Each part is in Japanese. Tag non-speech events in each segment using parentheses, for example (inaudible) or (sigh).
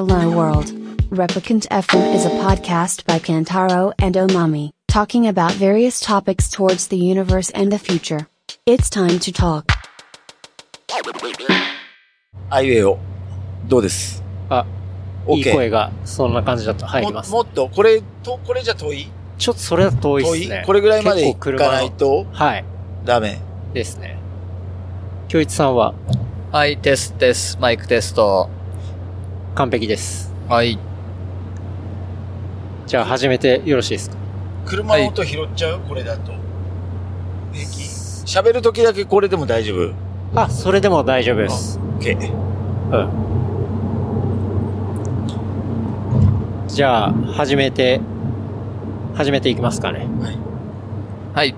Hello World. Replicant FM is a podcast by Kantaro and Omami, talking about various topics towards the universe and the future. It's time to talk. あいうえお。どうですあ、いい ?OK。声がそんな感じだと入ります。ももっと、これと、これじゃ遠いちょっとそれは遠いですね。これぐらいまで行結構かないとはい。ダメ。ですね。京一さんははい、テストです。マイクテスト。完璧です。はい。じゃあ始めてよろしいですか？車の音拾っちゃう？これだと。平気喋るときだけこれでも大丈夫あ、それでも大丈夫です。?OK。うん。じゃあ、始めて、始めていきますかね。はい。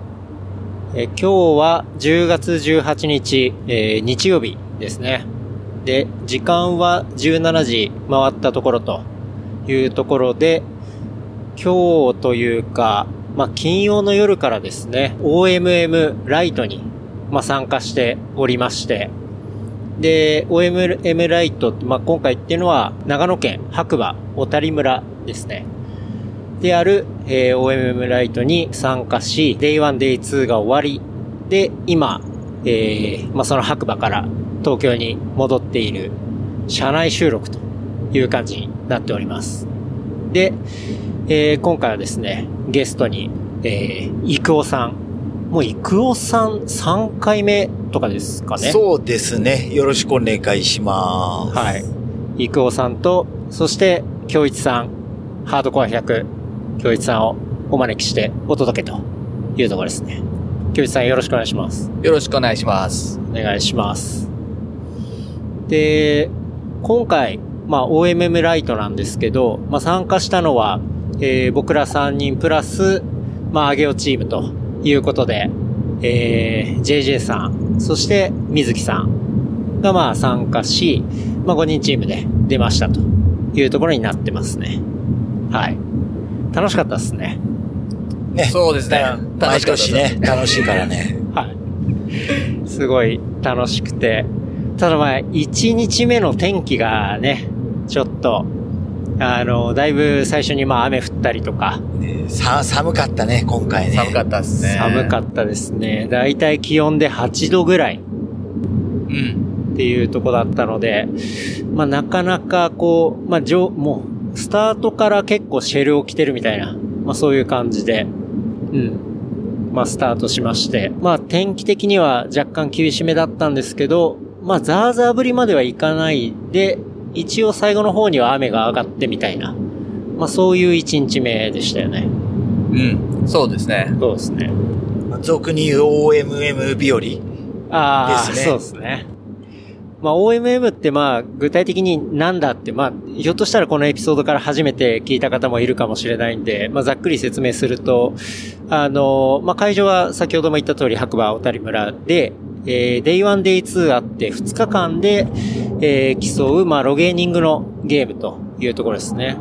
えー今日は10月18日、えー日曜日ですね。で、時間は17時回ったところというところで、今日というか、まあ、金曜の夜からですね、OMM ライトに、まあ、参加しておりまして、で、OMM ライト、まあ、今回っていうのは、長野県白馬小谷村ですね。である、えー OMM ライトに参加し、Day1、Day2 が終わり、で、今、えーまあ、その白馬から東京に戻っている社内収録という感じになっております。で、えー今回はですね、ゲストに、えー、イクオさん。もうイクオさん3回目とかですかね？そうですね。よろしくお願いします。はい。イクオさんと、そして、京一さん、ハードコア100、京一さんをお招きしてお届けというところですね。京一さんよろしくお願いします。よろしくお願いします。お願いします。で、今回、まあ OMM ライトなんですけど、まあ参加したのは、えー僕ら3人プラス、まあ上げおチームということで、えー JJ さん、そして水木さんがまあ参加し、まあ5人チームで出ましたというところになってますね。はい。楽しかったですね。ね。そうですね楽しかった年ね、楽しいからね。(laughs) はい。すごい楽しくて。ただまあ、1日目の天気がね、ちょっと、あの、だいぶ最初にまあ雨降ったりとか、ねさ、寒かったね、今回ね。寒かったですね。寒かったですね。だいたい気温で8度ぐらいうん。っていうとこだったので、まあなかなかこう、まあ上、もう、スタートから結構シェルを着てるみたいな、まあそういう感じで、うん。まあスタートしまして、まあ天気的には若干厳しめだったんですけど、まあザーザー降りまではいかないで、一応最後の方には雨が上がってみたいな、まあそういう1日目でしたよね。うん。そうですね。そうですね。俗に言う OMM 日和。ああ、ですねそうですね。まあ OMM ってまあ具体的になんだってまあひょっとしたらこのエピソードから初めて聞いた方もいるかもしれないんで、まあざっくり説明すると、あの、まあ会場は先ほども言った通り白馬小谷村で、えー、Day1、Day2 あって2日間で、えー競うまあロゲーニングのゲームというところですね。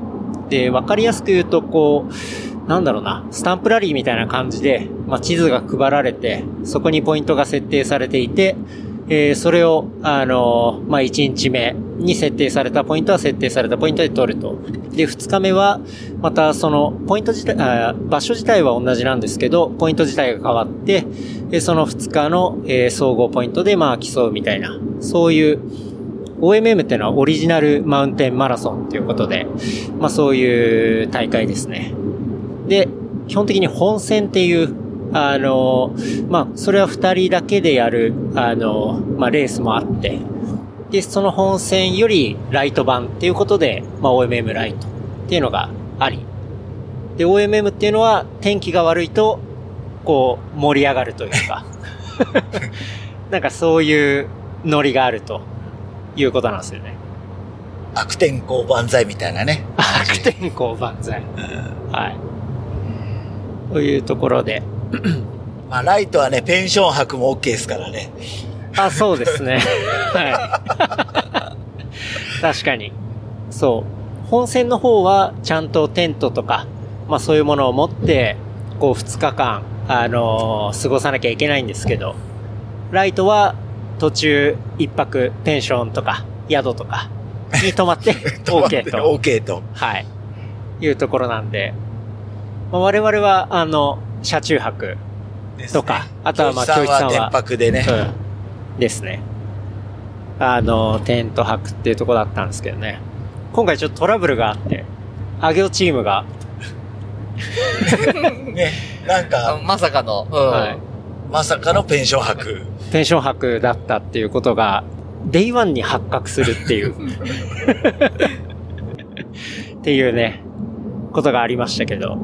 で、わかりやすく言うとこう、なんだろうな、スタンプラリーみたいな感じで、まあ、地図が配られて、そこにポイントが設定されていて、えーそれを、あのーまあ、1日目に設定されたポイントは設定されたポイントで取ると。で、2日目は、またその、ポイント自体、あ場所自体は同じなんですけど、ポイント自体が変わって、でその2日の、えー総合ポイントで、まあ、競うみたいな、そういう、OMM っていうのはオリジナルマウンテンマラソンということで、まあそういう大会ですね。で、基本的に本戦っていう、あの、まあそれは二人だけでやる、あの、まあレースもあって、で、その本戦よりライト版っていうことで、まあ OMM ライトっていうのがあり、で、OMM っていうのは天気が悪いと、こう盛り上がるというか、(laughs) なんかそういうノリがあるということなんですよね。悪天候万歳みたいなね。悪天候万歳。はい。というところで。まあ、ライトはね、ペンション泊も OK ですからね。あ、そうですね。(laughs) はい。確かに。そう。本戦の方は、ちゃんとテントとか、まあそういうものを持って、こう2日間、あのー過ごさなきゃいけないんですけど、ライトは途中一泊ペンションとか宿とか、に泊まって (laughs) OK と。OK と。はい。いうところなんで、まあ、我々は、あの、車中泊とか、あとはまあ、教教一さんは電泊でね。うん。ですね。あの、テント泊っていうところだったんですけどね。今回ちょっとトラブルがあって、あげおチームが、(laughs) ね。なんあか、まさかの、うんはい。まさかのペンション泊。ペンション泊だったっていうことが、 day one に発覚するっていう。(laughs) っていうね、ことがありましたけど。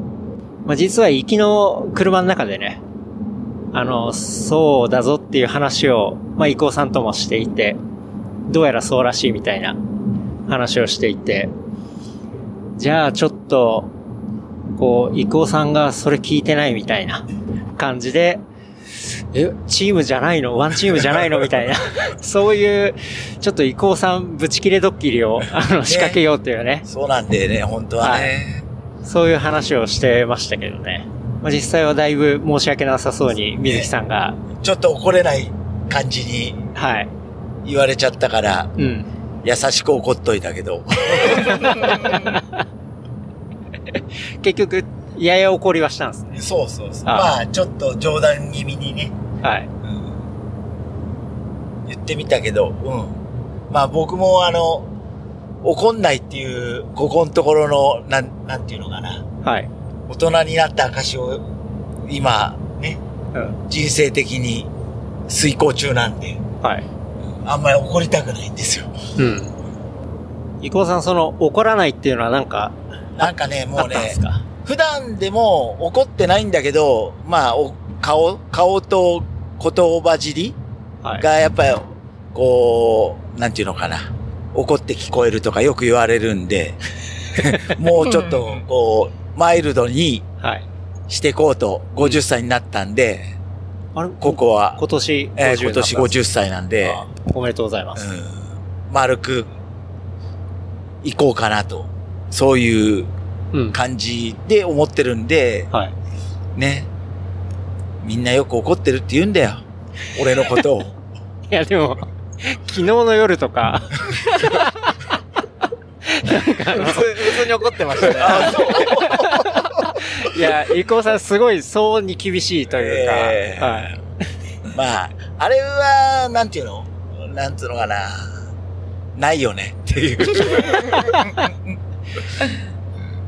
まあ、実は行きの車の中でね、あの、そうだぞっていう話を、まあ、伊藤さんともしていて、どうやらそうらしいみたいな話をしていて、じゃあちょっと、こう、伊藤さんがそれ聞いてないみたいな感じで、え、チームじゃないの？ワンチームじゃないの？みたいな。(laughs) そういう、ちょっと伊藤さんぶち切れドッキリを、あの、仕掛けようっていうね。そうなんでね、本当はね。そういう話をしてましたけどね。まあ、実際はだいぶ申し訳なさそうに、水木さんが、ちょっと怒れない感じにはい。言われちゃったから、うん。優しく怒っといたけど。(laughs) 結局、やや怒りはしたんですね。そうそうそう。あまあ、ちょっと冗談気味にね、はい。言ってみたけど、うん。まあ僕もあの、怒んないっていう、ここのところの、なん、なんていうのかな。はい。大人になった証を、今、ね、うん。人生的に遂行中なんで、はい。あんまり怒りたくないんですよ。うん。伊藤さん、その、怒らないっていうのはなんか、なんかね、もうね普段でも怒ってないんだけど、まあ、お顔、顔と言葉尻はい。がやっぱり、こう、なんていうのかな。怒って聞こえるとかよく言われるんで、(laughs) もうちょっと、こう、マイルドにはい。していこうと、50歳になったんで、あれ？ここは、今年50えー今年になったんです50歳なんで、あおめでとうございます。うん、丸く、行こうかなと。そういううん。感じで思ってるんで、はい。ね。みんなよく怒ってるって言うんだよ。俺のことを。(laughs) いや、でも、昨日の夜とか、普通普通に怒ってましたね。(laughs) いや、伊藤さんすごい騒に厳しいというか、えー。はい。まあ、あれは、なんていうの？なんつうのかな。ないよね。っていう。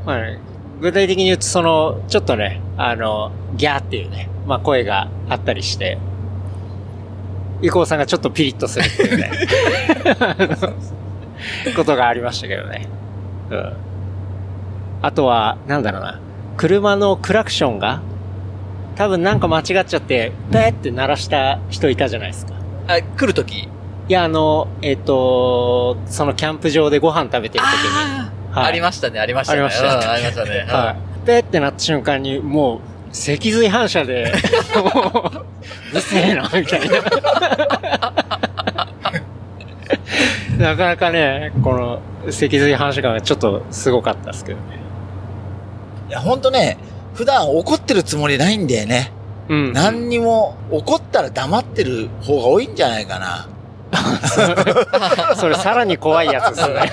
まあね具体的に言うと、その、ちょっとね、あの、ギャーっていうね、まあ声があったりして、伊藤さんがちょっとピリッとするっていうね、(laughs) ことがありましたけどね。うん。あとは、なんだろうな、車のクラクションが、多分なんか間違っちゃって、ペーって鳴らした人いたじゃないですか。あ、来るとき。いや、あの、えっ、と、そのキャンプ場でご飯食べてる時に、はいありましたね、ありましたね。ありましたうんありましたね。はい。ペーってなった瞬間に、もう、脊髄反射で、もう、うるせえな、みたいな。(laughs) なかなかね、この、脊髄反射感がちょっとすごかったですけどね。いや、ほんとね、普段怒ってるつもりないんだよね。うん。何にも、怒ったら黙ってる方が多いんじゃないかな。(laughs) それさらに怖いやつですね。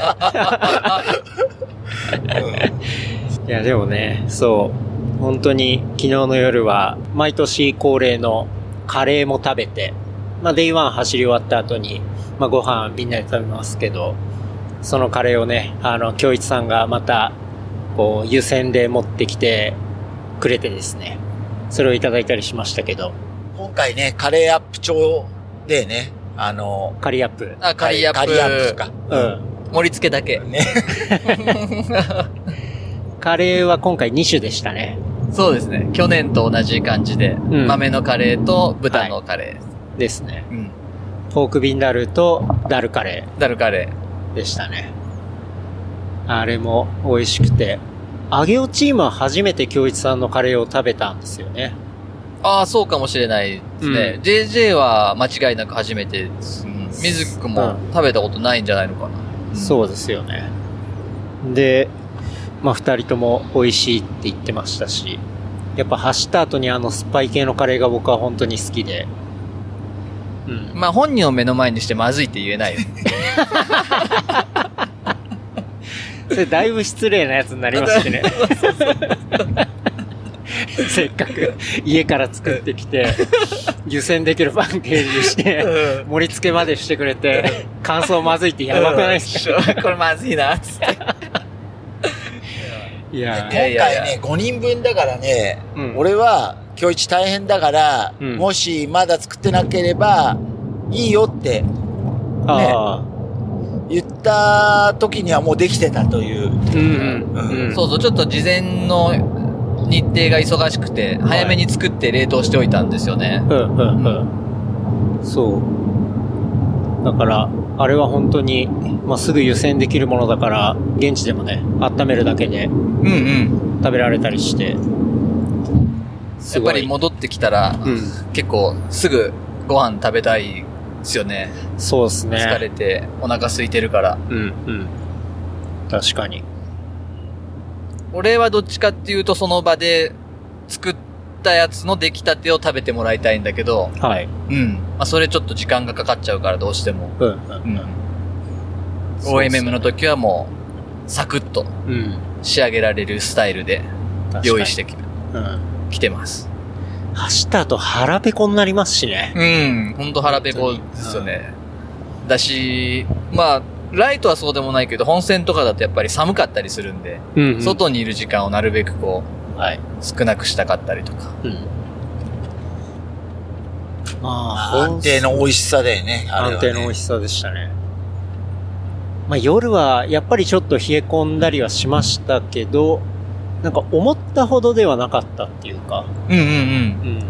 (laughs) いや、でもね、そう。本当に昨日の夜は、毎年恒例のカレーも食べて、まあ、デイワン走り終わった後に、まあ、ご飯みんなで食べますけど、そのカレーをね、あの、京一さんがまた、こう、湯煎で持ってきてくれてですね、それをいただいたりしましたけど、今回ね、カレーアップ調でね、あの、カリアップ。あ、カリーアップ。カリーアップか。うん。盛り付けだけ。ね。(laughs) カレーは今回2種でしたね。そうですね。去年と同じ感じで、ん豆のカレーと豚のカレー。ですね。うん。ポークビンダルとダルカレダルカレーでしたね。あれも美味しくて。揚げおチームは初めて京一さんのカレーを食べたんですよね。ー。ああ、そうかもしれないですね。うん JJ は間違いなく初めてです。うん。水木くんもうん食べたことないんじゃないのかな。そうですよね。で、まあ二人とも美味しいって言ってましたし、やっぱ走った後にあの酸っぱい系のカレーが僕は本当に好きで、うん。まあ本人を目の前にしてまずいって言えないよ。(laughs) それだいぶ失礼なやつになりますしね。(laughs) せっかく家から作ってきて、湯煎できるパッケージにして、盛り付けまでしてくれて、感想まずいってやばくないですか？これまずいな、つって。いや今いやいやいや回ね、5人分だからね、うん俺は今日一大変だから、うんもしまだ作ってなければ、いいよってああ、言った時にはもうできてたという。うんうん。うんそうそう、ちょっと事前の日程が忙しくて、早めに作って冷凍しておいたんですよね。うんうんうん。そう。だから、あれは本当に、まあ、すぐ湯煎できるものだから、現地でもね、温めるだけでうんうん。食べられたりして。すやっぱり戻ってきたら、うん。結構すぐご飯食べたいですよね。そうですね。疲れてお腹空いてるから。うんうん。確かに。俺はどっちかっていうとその場で作ったやつの出来たてを食べてもらいたいんだけど、はい。うん。まあそれちょっと時間がかかっちゃうからどうしても。うんううんん。そうです OMM の時はもう、サクッとうん。仕上げられるスタイルで用意してきうん。きてます。走った後腹ペコになりますしね。うん。ほんと腹ペコですよね。だし、まあ、ライトはそうでもないけど、本線とかだとやっぱり寒かったりするんで、うん外にいる時間をなるべくこはい。う、少なくしたかったりとか。うん。まあ、安定の美味しさだよね。ね安定の美味しさでしたね。まあ夜はやっぱりちょっと冷え込んだりはしましたけど、なんか思ったほどではなかったっていうか、うんうんうん。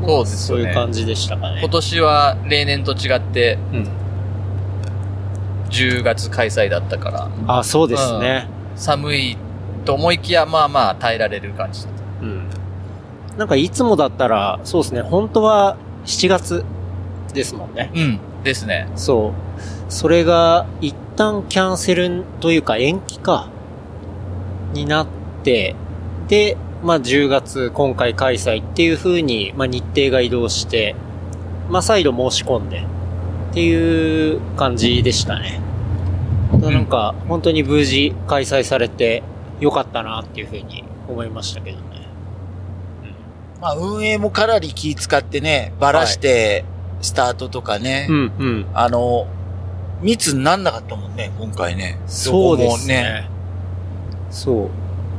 うん。そうですよね。そういう感じでしたかね今。年は例年と違ってうん。10月開催だったから、あ、そうですね。寒いと思いきや、まあまあ耐えられる感じだった。うん。なんかいつもだったら、そうですね、本当は7月ですもんね。うん。ですね。そう。それが一旦キャンセルというか延期か、になって、で、まあ10月今回開催っていう風に、まあ日程が移動して、まあ再度申し込んで、っていう感じでしたね。なんか、本当に無事開催されてよかったなっていう風に思いましたけどね。まあ運営もかなり気使ってね、ばらして、スタートとかね、うんうん。あの、密になんなかったもんね、今回ね。そうですね。そう。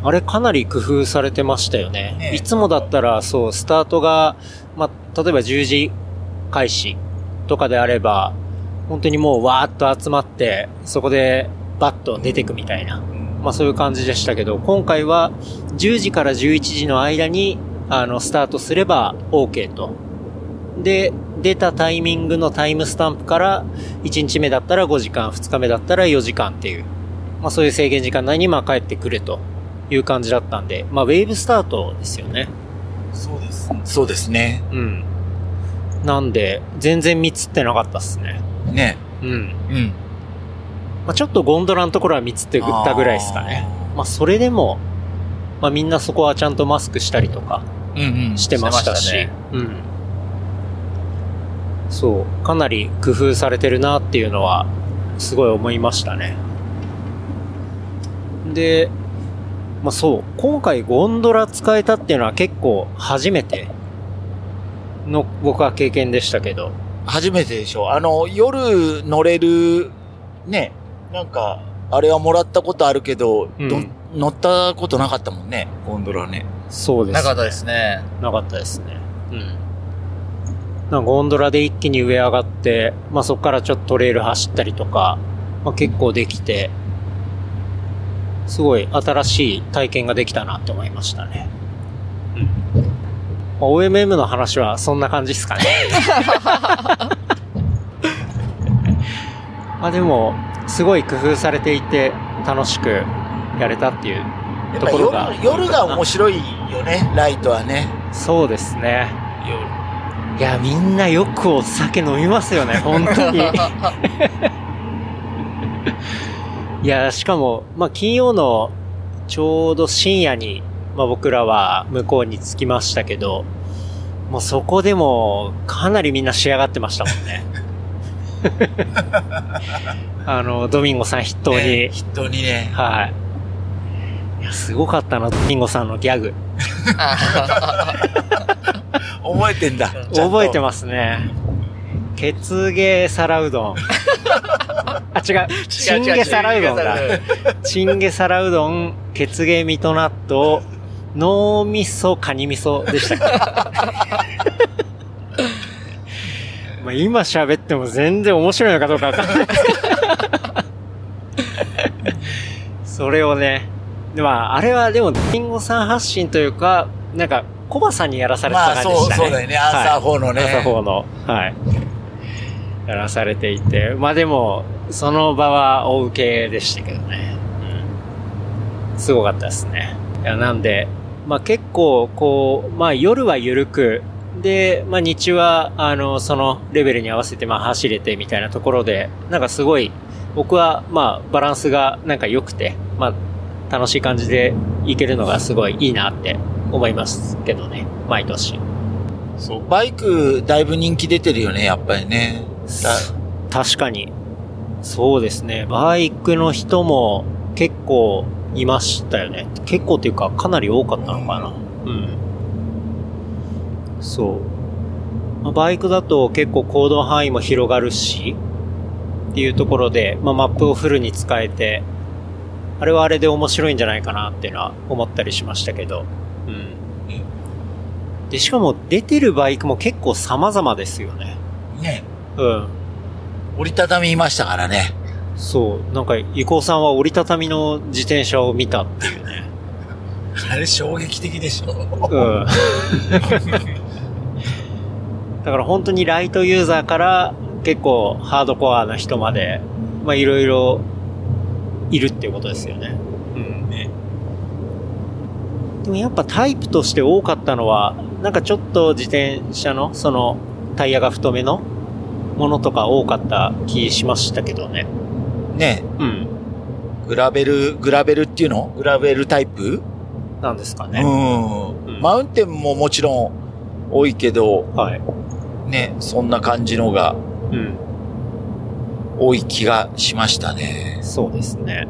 あれかなり工夫されてましたよね。ねいつもだったら、そう、スタートが、まあ、例えば10時開始とかであれば、本当にもうわーっと集まって、そこでバッと出てくみたいな。まあそういう感じでしたけど、今回は10時から11時の間に、あの、スタートすれば OK と。で、出たタイミングのタイムスタンプから、1日目だったら5時間、2日目だったら4時間っていう、まあそういう制限時間内にまあ帰ってくるという感じだったんで、まあウェーブスタートですよね。そうです。そうですね。うん。なんで、全然見つってなかったっすね。ね。うん。うん。まあちょっとゴンドラのところは見つってたぐらいですかね。まあそれでも、まあみんなそこはちゃんとマスクしたりとかうんうん。してましたし、ね。うん。そう、かなり工夫されてるなっていうのは、すごい思いましたね。で、まあそう、今回ゴンドラ使えたっていうのは結構初めての僕は経験でしたけど、初めてでしょ。あの、夜乗れる、ね、なんか、あれはもらったことあるけど、うんど乗ったことなかったもんね、ゴンドラね。そうです、なかったですね。なかったですね。うん。なんかゴンドラで一気に上上がって、まあそこからちょっとトレイル走ったりとか、まあ結構できて、すごい新しい体験ができたなって思いましたね。うん。まあ OMM の話はそんな感じですかね。(laughs) まあでも、すごい工夫されていて楽しくやれたっていうところが夜、夜が面白いよね、ライトはね。そうですね。夜。いや、みんなよくお酒飲みますよね、(laughs) 本当に。(laughs) いや、しかも、まあ、金曜のちょうど深夜に、まあ、僕らは向こうに着きましたけど、もうそこでもかなりみんな仕上がってましたもんね。(laughs) (laughs) あの、ドミンゴさん筆頭に。ね筆頭にね。はい。いや、すごかったな、ドミンゴさんのギャグ。(laughs) 覚えてんだ。(laughs) 覚えてまますね。血芸皿うどん。あ、違う。チンゲ皿うどんだ。チンゲ皿うどん、血芸ミト納豆、脳味噌、カニ味噌でしたっけ？まあ今喋っても全然面白いのかどうかわかんないですけど。(laughs) それをね、でまあ、あれはでも、リンゴさん発信というか、なんか、コバさんにやらされてたまあ、そう、感じでしたね。そうだよね。アンサー4のね。朝方の、はい。やらされていて、まあでも、その場は大受けでしたけどね。うん。すごかったですね。いや、なんで、まあ結構、こう、まあ夜は緩く、で、まあ日中は、あの、そのレベルに合わせて、まあ走れてみたいなところで、なんかすごい、僕は、まあバランスがなんか良くて、まあ楽しい感じでいけるのがすごいいいなって思いますけどね。毎年。そう。バイク、だいぶ人気出てるよね、やっぱりね。だ確かに。そうですね。バイクの人も結構いましたよね。結構っていうかかなり多かったのかな。うん。そう。まあバイクだと結構行動範囲も広がるし、っていうところで、まあ、マップをフルに使えて、あれはあれで面白いんじゃないかなっていうのは思ったりしましたけど。うん。で、しかも出てるバイクも結構様々ですよね。ね。うん。折りたたみいましたからね。そう。なんか、伊藤さんは折りたたみの自転車を見たっていうね。(laughs) あれ衝撃的でしょ。うん。(laughs) だから本当にライトユーザーから結構ハードコアな人まで、まあいろいろいるっていうことですよね。うん。ねでもやっぱタイプとして多かったのは、なんかちょっと自転車のそのタイヤが太めのものとか多かった気しましたけどね。ね。うん。グラベル、グラベルっていうの？グラベルタイプ？なんですかね。うん。うんマウンテンももちろん多いけど、はい。ね、そんな感じのがうん。多い気がしましたね。そうですね。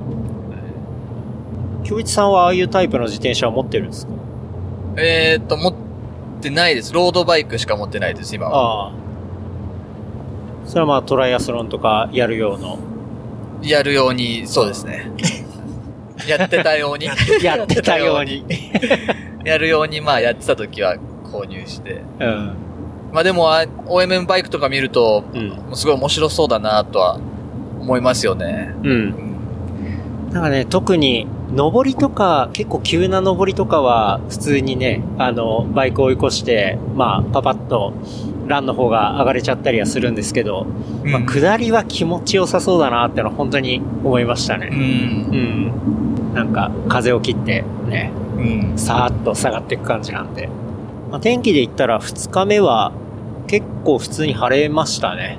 京一さんはああいうタイプの自転車を持ってるんですか？えーっと、持ってないです。ロードバイクしか持ってないです、今は。ああ。それはまあトライアスロンとかやるようの。やるように、そうですね。(laughs) やってたように。やってたように。(laughs) やるように、まあやってた時は購入して。うん。まあでも、あ OMM バイクとか見ると、うん。すごい面白そうだなとは思いますよね。うん。なんかね、特に、登りとか、結構急な登りとかは、普通にね、あの、バイクを追い越して、まあ、パパッと、ランの方が上がれちゃったりはするんですけど、まあ、下りは気持ちよさそうだなってのは本当に思いましたう。ね。うんん。なんか、風を切って、ね、うん。さーっと下がっていく感じなんで。まあ、天気で言ったら2日目は結構普通に晴れましたね。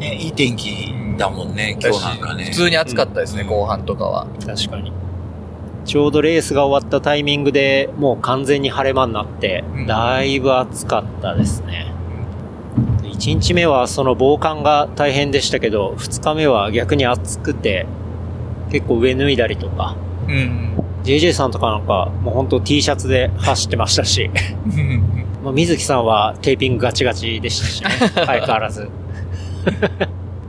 ね、いい天気だもんね、今日なんかね。普通に暑かったですね、うん後半とかは。確かに。ちょうどレースが終わったタイミングでもう完全に晴れ間になってうん、だいぶ暑かったですね。1日目はその防寒が大変でしたけど、2日目は逆に暑くて、結構上脱いだりとか、うん。JJ さんとかなんかもう本当 T シャツで走ってましたし、まあ、水木さんはテーピングガチガチでしたしね。(laughs) 相変わらず。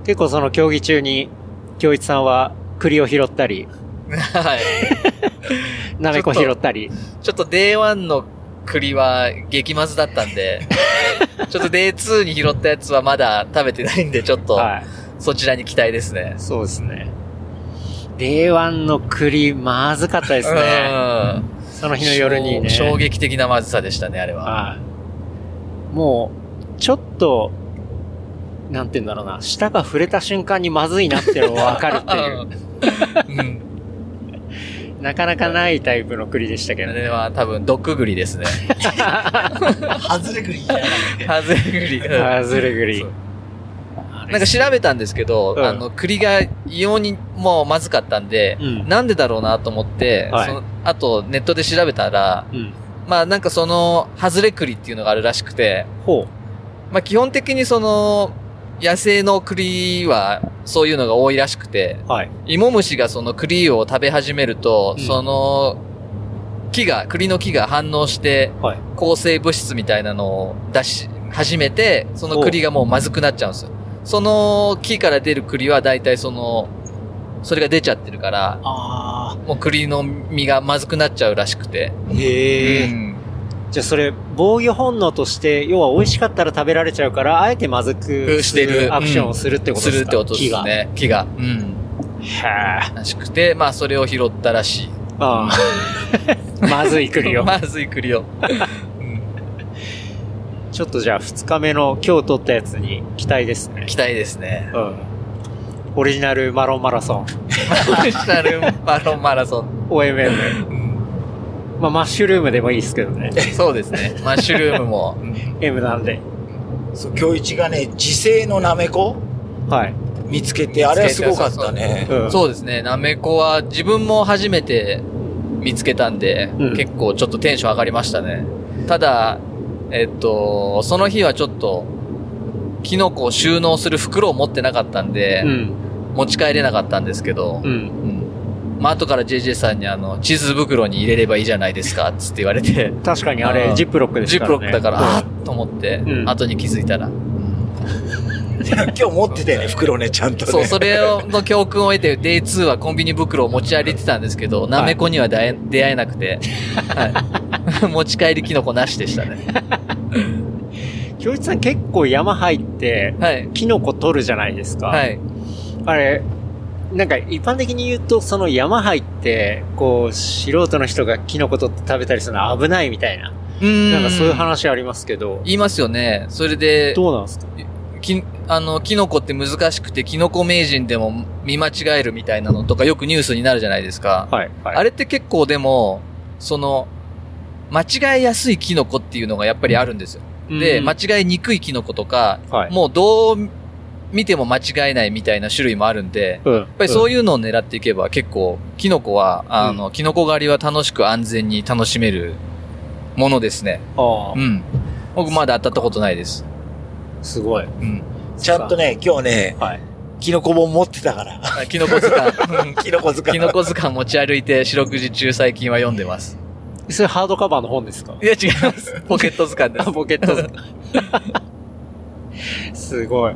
結構その競技中に、京一さんは栗を拾ったり、はい。なめこ拾ったり。ちょっと Day1 の栗は激まずだったんで、ちょっと Day2 に拾ったやつはまだ食べてないんで、ちょっとはい。そちらに期待ですね。そうですね。デーワンの栗、まずかったですね。うんその日の夜にね。衝衝撃的なまずさでしたね、あれは。はい。もう、ちょっと、なんて言うんだろうな、舌が触れた瞬間にまずいなっていうのがわかるっていう、うん。なかなかないタイプの栗でしたけどね。あれは多分、毒栗ですね。(laughs) (laughs) 外れ栗じゃなくて。ハズレ栗。うんハズレ栗なんか調べたんですけど、うんあの、栗が異様にもうまずかったんで、うんなんでだろうなと思って、はいそのあとネットで調べたら、うん。まあなんかその、ハズレ栗っていうのがあるらしくて、ほまあ基本的にその、野生の栗はそういうのが多いらしくて、はい。芋虫がその栗を食べ始めると、うんその木が、栗の木が反応して、はい。抗生物質みたいなのを出し始めて、その栗がもうまずくなっちゃうんですよ。その木から出る栗は大体その、それが出ちゃってるから、あもう栗の実がまずくなっちゃうらしくて。へえ。うんあ。じゃあそれ、防御本能として、要は美味しかったら食べられちゃうから、あえてまずくしてるアクションをするってことすですか？るってことですね。木が。うん。木が。へえ。らしくて、まあそれを拾ったらしい。ああ。まずい栗よ。(laughs) まずい栗を。(laughs) ちょっとじゃあ二日目の今日撮ったやつに期待ですね。期待ですね。うん。オリジナルマロンマラソン。オリジナルマロンマラソン。OMM。まあ、マッシュルームでもいいですけどね。そうですね。マッシュルームも。(laughs) M なんで。そう、今日一がね、自生のナメコはい。見つけて、あれはすごかったね。うんそうですね。なめこは自分も初めて見つけたんで、うん結構ちょっとテンション上がりましたね。ただ、えっと、その日はちょっと、キノコを収納する袋を持ってなかったんで、うん。持ち帰れなかったんですけど、うん。うんまあ、後から JJ さんにあの、地図袋に入れればいいじゃないですか、つって言われて、確かにあれ、うんジップロックですジッからね。プロックだから、うんあーっと思って、うん後に気づいたら。(laughs) 今日持ってたよね、袋ね、ちゃんとね。そう、それをの教訓を得て、Day2 はコンビニ袋を持ち歩いてたんですけど、なめこには出会え出会えなくて、はい、(laughs) 持ち帰りキノコなしでしたね。(laughs) 京一さん結構山入って、はい。キノコ取るじゃないですか。はい。あれ、なんか一般的に言うと、その山入って、こう、素人の人がキノコ取って食べたりするのは危ないみたいな。うーん。なんかそういう話ありますけど、言いますよね。それで、どうなんですか？き、あの、キノコって難しくて、キノコ名人でも見間違えるみたいなのとかよくニュースになるじゃないですか。はい。はい。あれって結構でも、その、間違いやすいキノコっていうのがやっぱりあるんですよ。で、うん間違いにくいキノコとか、はいもうどう見ても間違えないみたいな種類もあるんで、うん。ややっぱりそういうのを狙っていけば結構、キノコは、あの、キノコ狩りは楽しく安全に楽しめるものですね。うん。僕まだ当たったことないです。すごい。うん。ちゃんとね、今日ね、はい。キノコ本持ってたから。あキノコ図鑑。う (laughs) んキノコ図鑑。キノコ図鑑持ち歩いて四六時中最近は読んでます。それハードカバーの本ですか？いや違います。(laughs) ポケット図鑑ですあ、。ポケット。(laughs) すごい。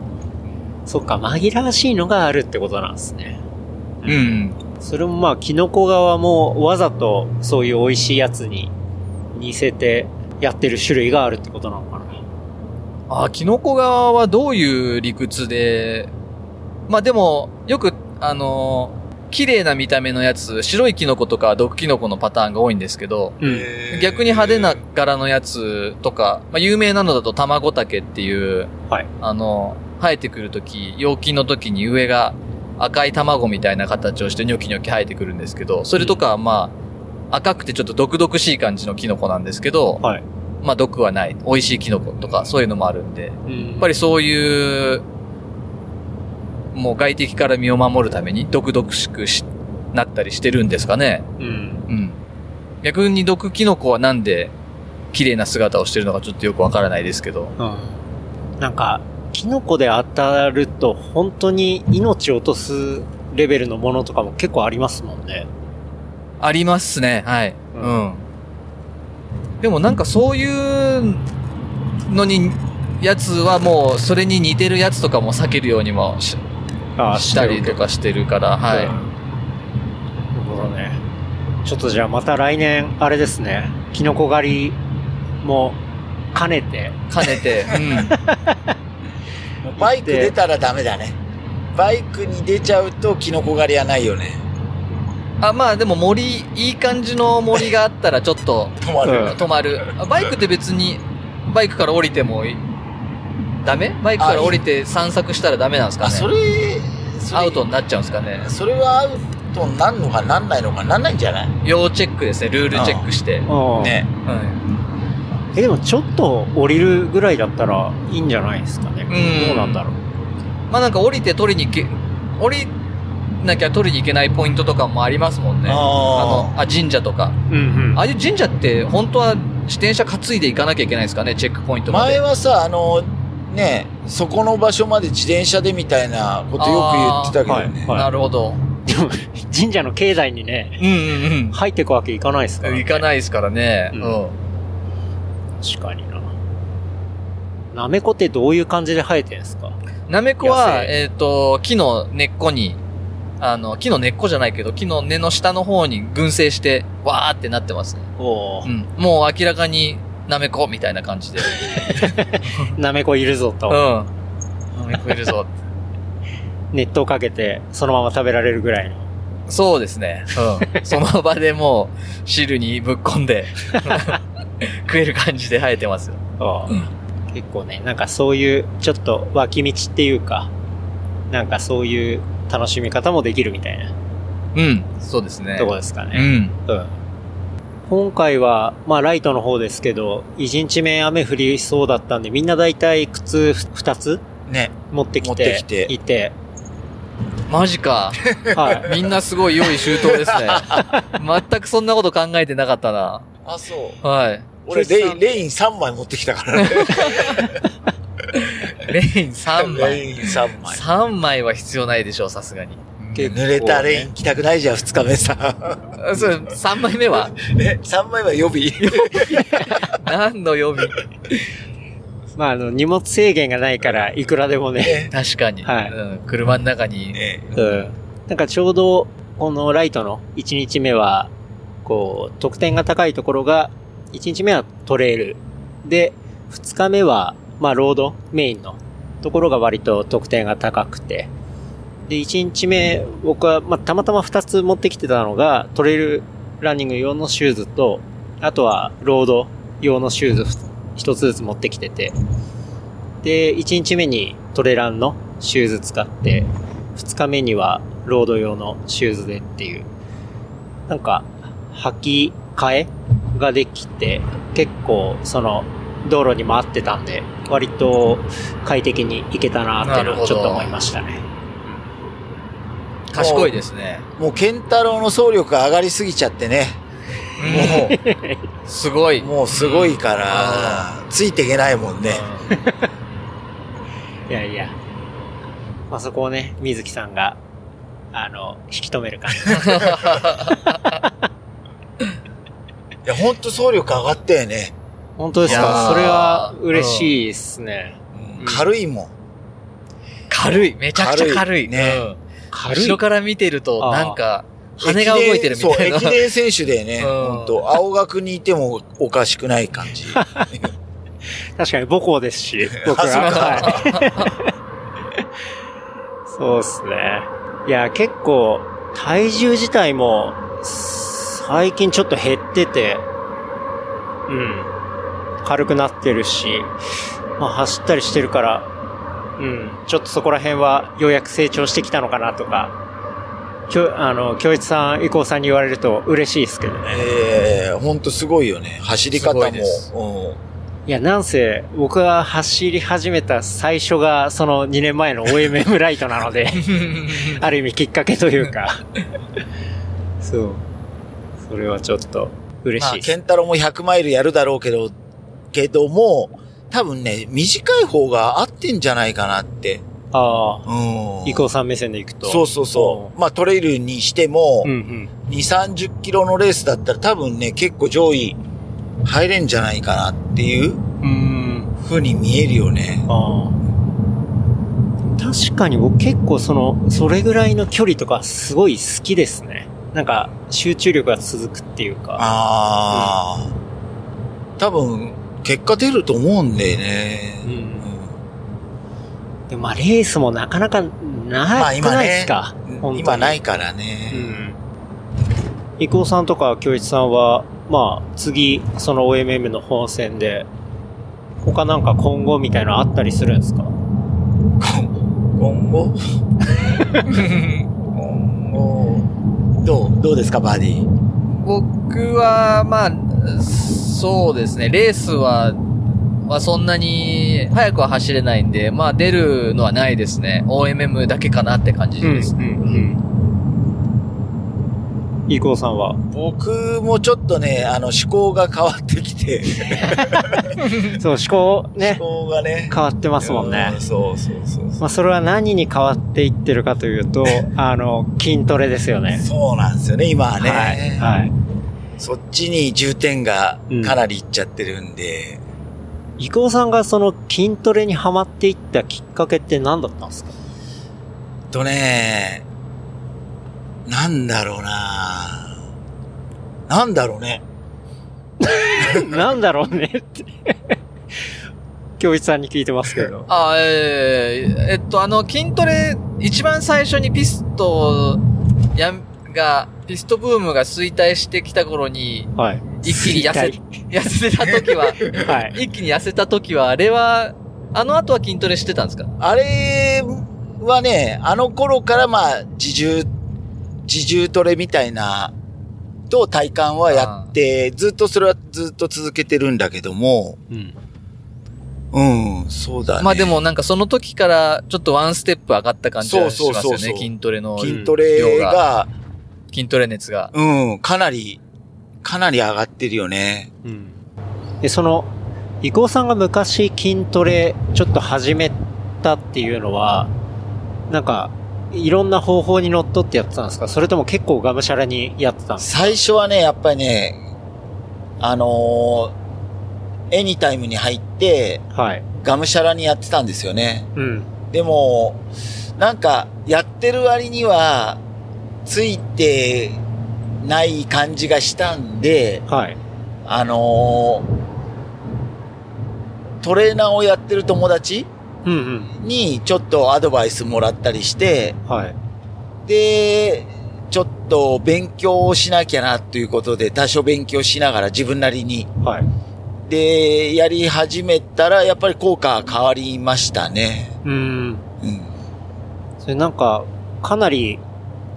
そっか、紛らわしいのがあるってことなんですね。うん。それもまあ、キノコ側もわざとそういう美味しいやつに似せてやってる種類があるってことなのかな。あ、キノコ側はどういう理屈で、まあでも、よく、あのー綺麗な見た目のやつ、白いキノコとか毒キノコのパターンが多いんですけど、逆に派手な柄のやつとか、まあ有名なのだと卵竹っていう、はい。あの、生えてくるとき、陽気のときに上が赤い卵みたいな形をしてニョキニョキ生えてくるんですけど、それとかはまあ、赤くてちょっと毒々しい感じのキノコなんですけど、はい。まあ毒はない。美味しいキノコとかそういうのもあるんで、んっぱりそういう、もう外敵から身を守るために毒々しくしなったりしてるんですかね。うん。うん。逆に毒キノコはなんで綺麗な姿をしてるのかちょっとよくわからないですけど。うん。なんか、キノコで当たると本当に命を落とすレベルのものとかも結構ありますもんね。ありますね。はい。ううんん。でもなんかそういうのに、やつはもうそれに似てるやつとかも避けるようにもしあしたりとかしてるから、はい。い。なるほどね。ちょっとじゃあまた来年、あれですね、キノコ狩りも兼ねて、兼ねて、(laughs) うん。(laughs) バイク出たらダメだね。バイクに出ちゃうとキノコ狩りはないよね。あ、まあでも森、いい感じの森があったらちょっと (laughs) 止まる。うん止まる。あバイクって別に、バイクから降りてもいダメ？バイクから降りて散策したらダメなんですかあ、ねそれ、それアウトになっちゃうんですかね？それはアウトになんのかなんないのかなんないんじゃない？要チェックですね。ルールチェックして。うんね。はいえ、でもちょっと降りるぐらいだったらいいんじゃないですかね？うんどうなんだろう。まあなんか降りて取りに行け、降りなきゃ取りに行けないポイントとかもありますもんね。あーの、あ、神社とか。うんああいう神社って本当は自転車担いで行かなきゃいけないんですかね、チェックポイントまで。前はさ、あの、ね、そこの場所まで自転車でみたいなことよく言ってたけどね。はいなるほど。でも、神社の境内にね、うんうん入ってくわけいかないですから、うん。ね。行かないですからね。ううんん。確かにな。なめこってどういう感じで生えてるんですか？なめこは、えっ、と、木の根っこに、あの、木の根っこじゃないけど、木の根の下の方に群生して、わーってなってますね。おうん。もう明らかに、なめこみたいな感じで。(laughs) なめこいるぞと。うん。なめこいるぞ。熱湯かけて、そのまま食べられるぐらいの。そうですね。うん。その場でもう、汁にぶっ込んで、(laughs) 食える感じで生えてますよ。結構ね、なんかそういう、ちょっと脇道っていうか、なんかそういう楽しみ方もできるみたいなうん。そうですね。とこですかね。うん。うん。今回は、まあライトの方ですけど、1日目雨降りそうだったんで、みんなだいたい靴2つね。持ってきて、持ってきていて、マジか。はい。(laughs) みんなすごい用意周到ですね。(laughs) 全くそんなこと考えてなかったな。あ、そう。はい。俺、レイン、レイン3枚持ってきたからね。(laughs) レイン3枚。レイン3枚。3枚は必要ないでしょう、さすがに。結構濡れたレイン着たくないじゃん、2日目さ。あそれ、3枚目は？(laughs) ね、3枚は予備？(laughs) 何の予備？まああの、荷物制限がないから、いくらでもね、ね確かに。はいうん、車の中に。ねうん。なんかちょうど、このライトの1日目は、こう、得点が高いところが、1日目はトレイル。で、2日目は、まあ、ロード、メインのところが割と得点が高くて。で、1日目、僕は、まあ、たまたま2つ持ってきてたのが、トレイルランニング用のシューズと、あとは、ロード用のシューズ1つずつ持ってきてて。で、1日目にトレランのシューズ使って、2日目にはロード用のシューズでっていう、なんか、履き替えができて、結構、その、道路にも合ってたんで、割と快適に行けたなっていうのはちょっと思いましたね。賢いですね。もう、ケンタロウの走力が上がりすぎちゃってね。もすごい。う、もうすごいから、ついていけないもんね。いやいや。まあ、そこをね、水木さんが、あの、引き止める感じ。いや、ほんと走力上がったよね。本当ですか？それは嬉しいですね。うん軽いもん。軽い。めちゃくちゃ軽い。軽いねうん軽い後ろから見てると、なんか、羽が動いてるみたいな。そう、駅伝選手でね、(laughs) うんほんと、青学にいてもおかしくない感じ。(laughs) 確かに母校ですし、(laughs) 僕は。そうですね。いや、結構、体重自体も、最近ちょっと減ってて、うん。軽くなってるし、まあ走ったりしてるから、うん。ちょっとそこら辺はようやく成長してきたのかなとか、きょ、あの、京一さん、伊藤さんに言われると嬉しいですけどね。ええほんとすごいよね。走り方も。いうんいや、なんせ、僕が走り始めた最初が、その2年前の OMM ライトなので、(laughs) ある意味きっかけというか、(laughs) そう。それはちょっと嬉まあ、しいです。ケンタロウも100マイルやるだろうけど、けども、多分ね、短い方が合ってんじゃないかなって。ああ、うん。伊藤さん目線でいくと。そうそうそう。まあトレイルにしても、うんうん。2、30キロのレースだったら多分ね、結構上位入れんじゃないかなっていううん。風に見えるよね。ああ。確かに僕結構その、それぐらいの距離とかすごい好きですね。なんか、集中力が続くっていうか。ああ、多分、結果出ると思うんだよね。うんうんでもまあ、レースもなかなかまなくあ今ねないですか？本当に今ないからうね。ん。伊藤さんとか京一さんは、まあ、次、その OMM の本戦で、他なんか今後みたいなのあったりするんですか？今後？(laughs) 今後、どう？どうですか、バーディ？ー。僕は、まあ、そうですね、レースは、まあそんなに早くは走れないんで、まあ出るのはないですね。OMM だけかなって感じです。うん伊藤さんは？僕もちょっとね、あの、思考が変わってきて、(laughs) そう、思考ね、思考がね。変わってますもんねうそうそうそう。まあ、それは何に変わっていってるかというと、あの、筋トレですよね。そうなんですよね、今はね。はい。はい。そっちに重点がかなりいっちゃってるんで、伊藤さん。がその筋トレにハマっていったきっかけって何だったん。ですかとね、なん。だろうななん。だろうね。なん。だろうねって。京一さん。に聞いてますけど。あえーえっと、あの、筋トレ、一番最初にピストや、が、ピストブームが衰退してきた頃に、はい。一気に痩せ衰、痩せた時は、(laughs) はい。一気に痩せた時は、あれは、あの後は筋トレしてたんですか？あれはね、あの頃からまあ、自重、自重トレみたいな、と体幹はやって、ずっとそれはずっと続けてるんだけども、うん。うん、そうだね。まあでもなんかその時からちょっとワンステップ上がった感じがしますよね。そうそうそうそう筋トレの筋トレが、筋トレ熱が。うん、かなり、かなり上がってるよね。うん。で、その、伊藤さんが昔筋トレちょっと始めたっていうのは、なんか、いろんな方法にのっとってやってたんですか？それとも結構がむしゃらにやってたんです最初はね、やっぱりね、あのーエニタイムに入って、かはい。がむしゃらにやってたんですよね。うん。でも、なんか、やってる割には、ついてない感じがしたんで、はい。あのートレーナーをやってる友達うんにちょっとアドバイスもらったりして、うん。はい。で、ちょっと勉強をしなきゃなということで、多少勉強しながら自分なりに。はい。で、やり始めたら、やっぱり効果が変わりましたね。うん。うん。それなんか、かなり、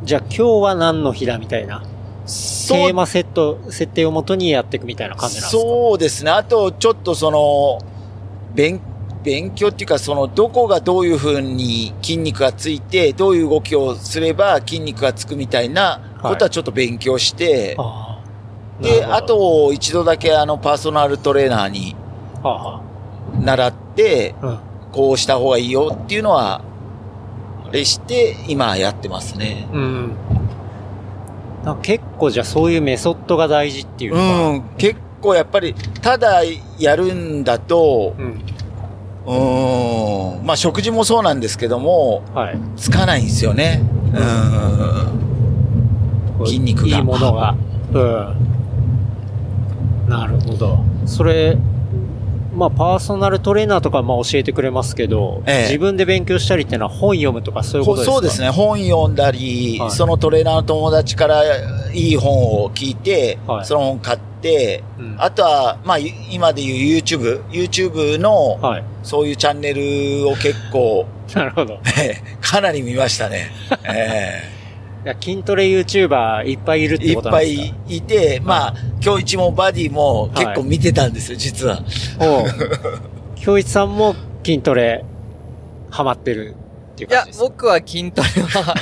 じゃあ今日は何の日だみたいな、テーマセット、設定をもとにやっていくみたいな感じなんですか？そうですね。あと、ちょっとその、勉、勉強っていうか、その、どこがどういう風に筋肉がついて、どういう動きをすれば筋肉がつくみたいなことはちょっと勉強して、ああ。で、あと、一度だけあの、パーソナルトレーナーには習って、あ、はあ。こうした方がいいよっていうのは、あれして、今やってますね。うん。結構じゃあそういうメソッドが大事っていううか。ん、結構やっぱり、ただやるんだと、うん。うーん、まあ食事もそうなんですけども、はい。つかないんですよね。うん。筋肉がいいものが。うん。なるほど。それ、まあ、パーソナルトレーナーとかまあ教えてくれますけど、ええ自分で勉強したりっていうのは本読むとかそういうことですか？そうですね。本読んだり、はいそのトレーナーの友達からいい本を聞いて、はいその本買って、うんあとは、まあ、い今でいう YouTube、YouTube の、はい。そういうチャンネルを結構、(laughs) なるほど。(laughs) かなり見ましたね。えいや筋トレ YouTuber いっぱいいるっえいっぱてことなんですか？いいて、まあ、今日一もバディも結構見てたんですよ、実は。おう (laughs) 京一さんも筋トレハマってるっていういや感じで、すか？僕は筋トレは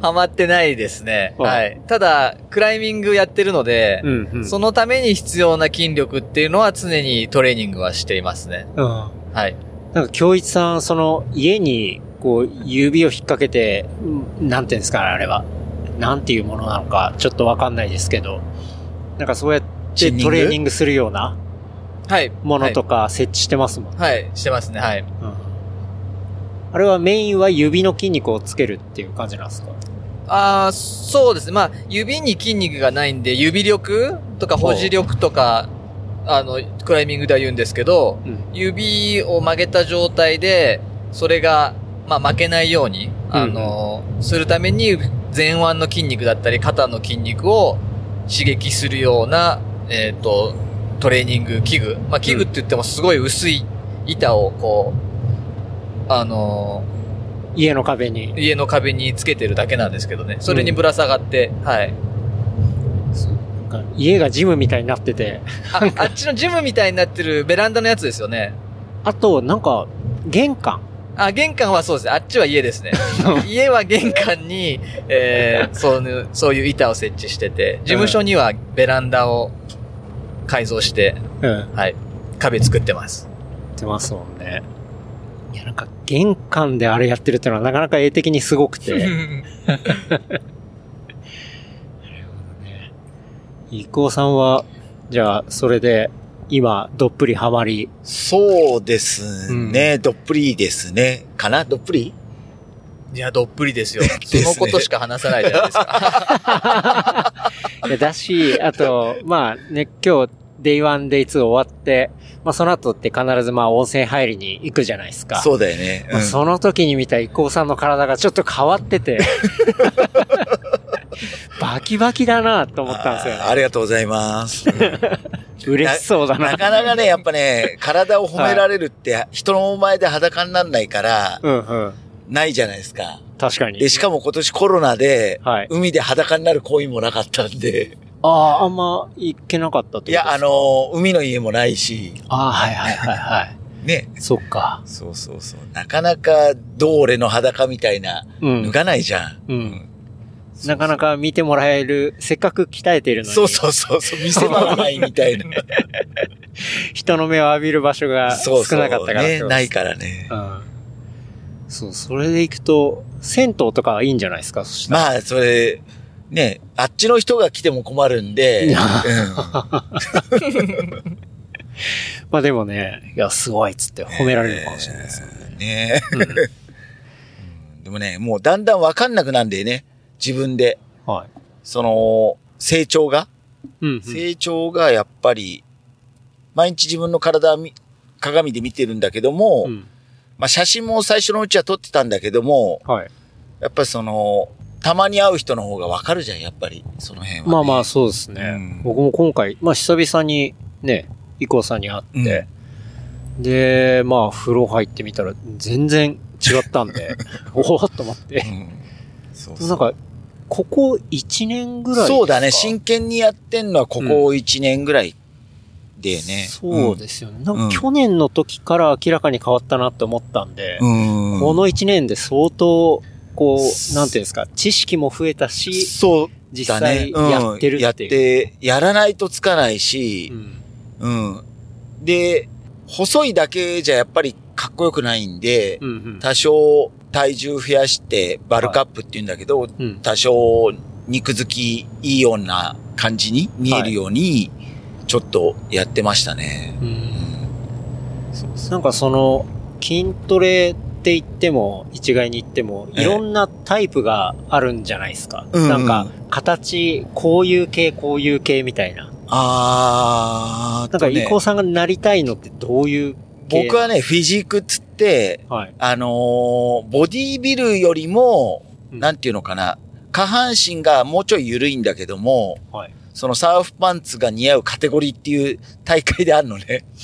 ハマってないですね。ははいい。ただ、クライミングやってるので、うんうん。そのために必要な筋力っていうのは常にトレーニングはしていますね。うん。はい。なんか京一さん、その家にこう指を引っ掛けて、うんなんていうんですかね、あれは。なんていうものなのかちょっとわかんないですけど、なんかそうやってトレーニングするようなはい。ものとか設置してますもんね。はい。はい、してますね。はい。うんあれはメインは指の筋肉をつけるっていう感じなんですか？ああ、そうですね。まあ、指に筋肉がないんで、指力とか保持力とか、あの、クライミングでは言うんですけど、うん。指を曲げた状態で、それが、まあ、負けないように、あの、するために、前腕の筋肉だったり、肩の筋肉を刺激するような、えっ、と、トレーニング器具。まあ、器具って言ってもすごい薄い板を、こう、あの、家の壁に。家の壁につけてるだけなんですけどね。それにぶら下がって、はい。なんか家がジムみたいになってて。あ、あっちのジムみたいになってるベランダのやつですよね。あと、なんか、玄関。あ、玄関はそうですね。あっちは家ですね。(laughs) 家は玄関に、えー、そういう、そういう板を設置してて、事務所にはベランダを改造して、うん。はい、壁作ってます。ってますもんね。いや、なんか、玄関であれやってるってのはなかなか絵的にすごくて。(laughs) 伊藤さんは、じゃあ、それで、今、どっぷりハマり。そうですね。どっぷりですね。かな？どっぷり？いや、どっぷりですよ。(laughs) そのことしか話さないじゃないですか。い (laughs) やだし、あと、まあね、今日、デイ1、デイ2終わって、まあその後って必ずまあ温泉入りに行くじゃないですか。そうだよね。うんまあその時に見た伊藤さんの体がちょっと変わってて、(laughs) バキバキだなと思ったんですよね。あありがとうございます。嬉しそうだな。なかなかね、やっぱね、体を褒められるって、人の前で裸になんないから、うんうん。ないじゃないですか。確かにで、。しかも今年コロナで、はい海で裸になる行為もなかったんで、ああ、あんま行けなかったといや、あ、の、海の家もないし、ああ、はいはいはいはい。(laughs) ね。そっか。そうそうそう。なかなか、どう俺の裸みたいな、うん脱。がないじゃん。うん。なかなか見てもらえる、せっかく鍛えてるのに。そうそうそうそう、見せ場がないみたいな。(laughs) 人の目を浴びる場所がそうそう。少なかったからってね、ことですないからね。うん。そう、それで行くと、銭湯とかはいいんじゃないですか？そしたら。まあ、それ、ね、あっちの人が来ても困るんで、うん (laughs) まあでもね、いや、すごいっつって褒められるかもしれないですよね。ねうんでもね、もうだんだんわかんなくなんでね、自分で。はい。その、成長が、うん、うん。成長がやっぱり、毎日自分の体み鏡で見てるんだけども、うん。まあ写真も最初のうちは撮ってたんだけども、はい。やっぱりその、たまに会う人の方がわかるじゃん、やっぱり、その辺は、ね。まあまあ、そうですね。うん僕も今回、まあ久々にね、イコさんに会って、で、まあ風呂入ってみたら全然違ったんで、(laughs) おおっと思ってう。ん。そうそうなんか、ここ1年ぐらいそうだね、真剣にやってんのはここ1年ぐらいでね。そうですよね。なん去年の時から明らかに変わったなって思ったんで、うん。この1年で相当、こう、なんていうんですか、知識も増えたし、そう実際。やってるやっっていう。て、やらないとつかないしう、んうん。で、細いだけじゃやっぱりかっこよくないんで、うんうん多少体重増やしてバルクアップって言うんだけど、うん多少肉付きいいような感じに見えるように、ちょっとやってましたね。うんなんかその、筋トレって言っても、一概に言っても、ええいろんなタイプがあるんじゃないですか。なんか、形、こういう系、こういう系みたいな。あー、なんか、伊藤さんがなりたいのってどういう系僕はね、フィジークっつって、はい。あのーボディービルよりも、うんなんていうのかな、下半身がもうちょい緩いんだけども、はい。そのサーフパンツが似合うカテゴリーっていう大会であるのね。(laughs)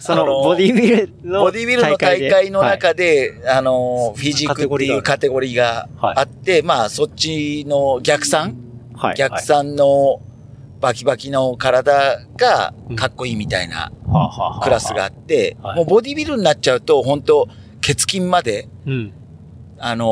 その、ボディビルのボディビルの大で？会の中で、あのーフィジークっていうカカテゴリーがあって、まあそっちの逆算、はい。逆算のバキバキの体がかっこいいみたいなクラスがあって、はい。もうボディビルになっちゃうと、本当血筋まで、うん。あの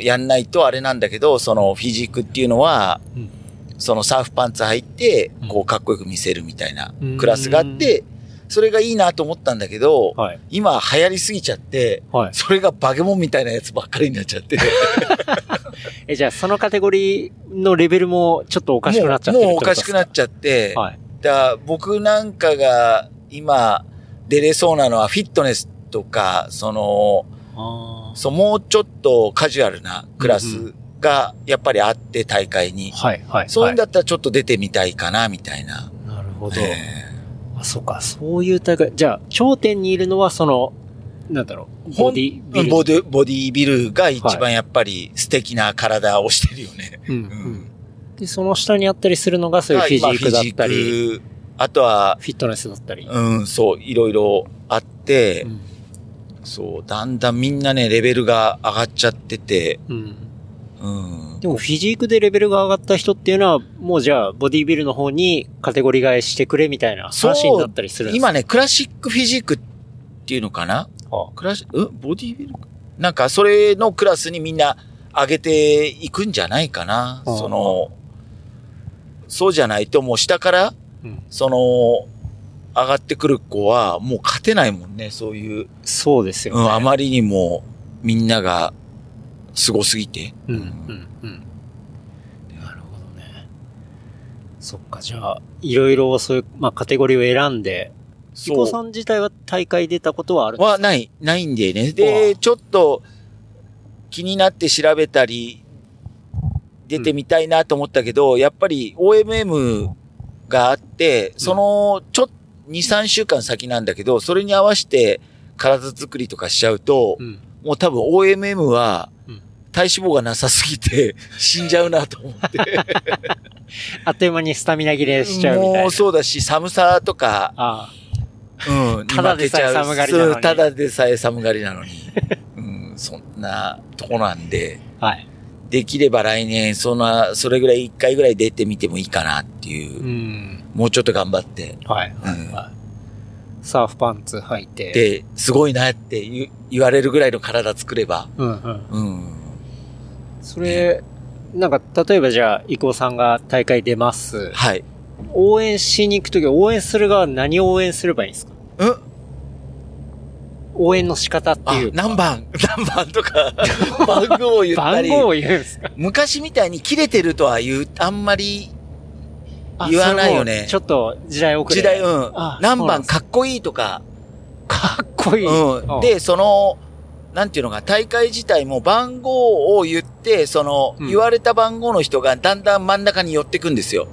ーやんないとあれなんだけど、そのフィジークっていうのは、うん。そのサーフパンツ履いてうん、こうかっこよく見せるみたいなうん。クラスがあって、それがいいなと思ったんだけど、はい。今流行りすぎちゃって、はい。それがバケモンみたいなやつばっかりになっちゃって。(laughs) え、じゃあ、そのカテゴリーのレベルもちょっとおかしくなっちゃってるもうもうおかしくなっちちゃって、はい。だ僕なんかが今出れそうなのはフィットネスとか、その、あそう、もうちょっとカジュアルなクラスがやっぱりあって大会にー。はい、はい。そういうんはだったらちょっと出てみたいかな、みたいな。いなるほど。えあ、そうか、そういう大会。じゃあ、頂点にいるのは、その、なんだろう、ボディビル。ーボディボディビルが一番やっぱり素敵な体をしてるよね。うん、ううんん。で、その下にあったりするのが、そういうフィジークだったり、まあフィジークあとは、フィットネスだったり。うん、そう、いろいろあって、うんそう、だんだんみんなね、レベルが上がっちゃってて、うん。うん。でも、フィジークでレベルが上がった人っていうのは、もうじゃあ、ボディビルの方にカテゴリー替えしてくれみたいな話になったりするんですか？今ね、クラシックフィジークっていうのかな？はクラッシュ、うんボディビル？なんか、それのクラスにみんな上げていくんじゃないかな？あその、そうじゃないともう下から、うんその、上がってくる子はもう勝てないもんね、そういう。そうですよね。うん、あまりにもみんなが凄すぎて。うん、うん、うん。なるほどね。そっか、じゃあ、いろいろそういう、まあ、カテゴリーを選んで、伊そう藤さん自体は大会出たことはあるんですか？はない、ないんでね。うで、わちょっと気になって調べたり、出てみたいなと思ったけど、やっぱり OMM があって、その、ちょっと、2、3週間先なんだけど、それに合わせて体作りとかしちゃうと、うん。もう多分 OMM はうん体脂肪がなさすぎて (laughs) 死んじゃうなと思って。あっという間にスタミナ切れしちゃうみたいな。もうそうだし、寒さとか、あうん、ただでさえ寒がりなのにただでさえ寒がりなのに。うん、そんなとこなんで、あ。はい。できれば来年、そんな、それぐらい一回ぐらい出てみてもいいかなっていうう、ん。もうちょっと頑張って。はい。はいうんはいサーフパンツ履いて。、で、すごいなって言われるぐらいの体作れば、うんうん。うん。それ、なんか、例えばじゃあ、伊藤さんが大会出ます。はい。応援しに行くとき、応援する側は何を応援すればいいんですか？うん応援の仕方ってあいう、。何番？(laughs) 何番とか、(laughs) 番号を言ったり。番号を言うんですか？昔みたいに切れてるとは言う、あんまり言わないよねちょっと時代遅れ。時代、うんあ。何番かっこいいとか、かっこいい。うん。で、その、なんていうのか、大会自体も番号を言って、その、うん言われた番号の人がだんだん真ん中に寄ってくんですよ。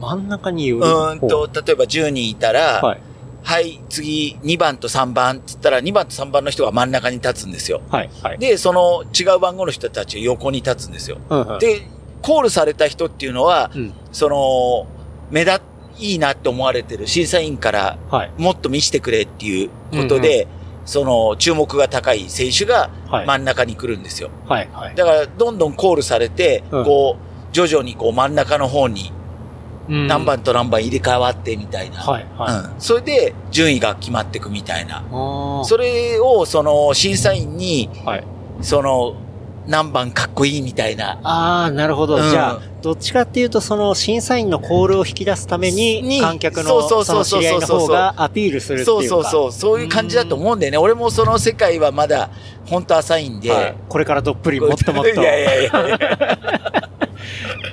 真ん中に寄うる。ーんと、例えば10人いたら、はい。はい、次2番と3番って言ったら2番と3番の人が真ん中に立つんですよ。はい。はい。で、その違う番号の人たちが横に立つんですよ。うんうん、で、コールされた人っていうのは、うん。その、目立っ、いいなって思われてる審査員からはい。もっと見せてくれっていうことで、その注目が高い選手がはい。真ん中に来るんですよ。はい。はい。だから、どんどんコールされて、うんこう、徐々にこう真ん中の方にうん何番と何番入れ替わってみたいな。はい。はい。うん。それで、順位が決まっていくみたいな。それを、その、審査員に、はい。その、何番かっこいいみたいな。ああ、なるほど。うんじゃあ、どっちかっていうと、その審査員のコールを引き出すために、に観客のその知り合いの方がアピールするっていうか。そうそうそう。そういう感じだと思うんだよね。俺もその世界はまだ、ほんと浅いんで。はいこれからどっぷりもっともっと (laughs) いやいやいや。(laughs)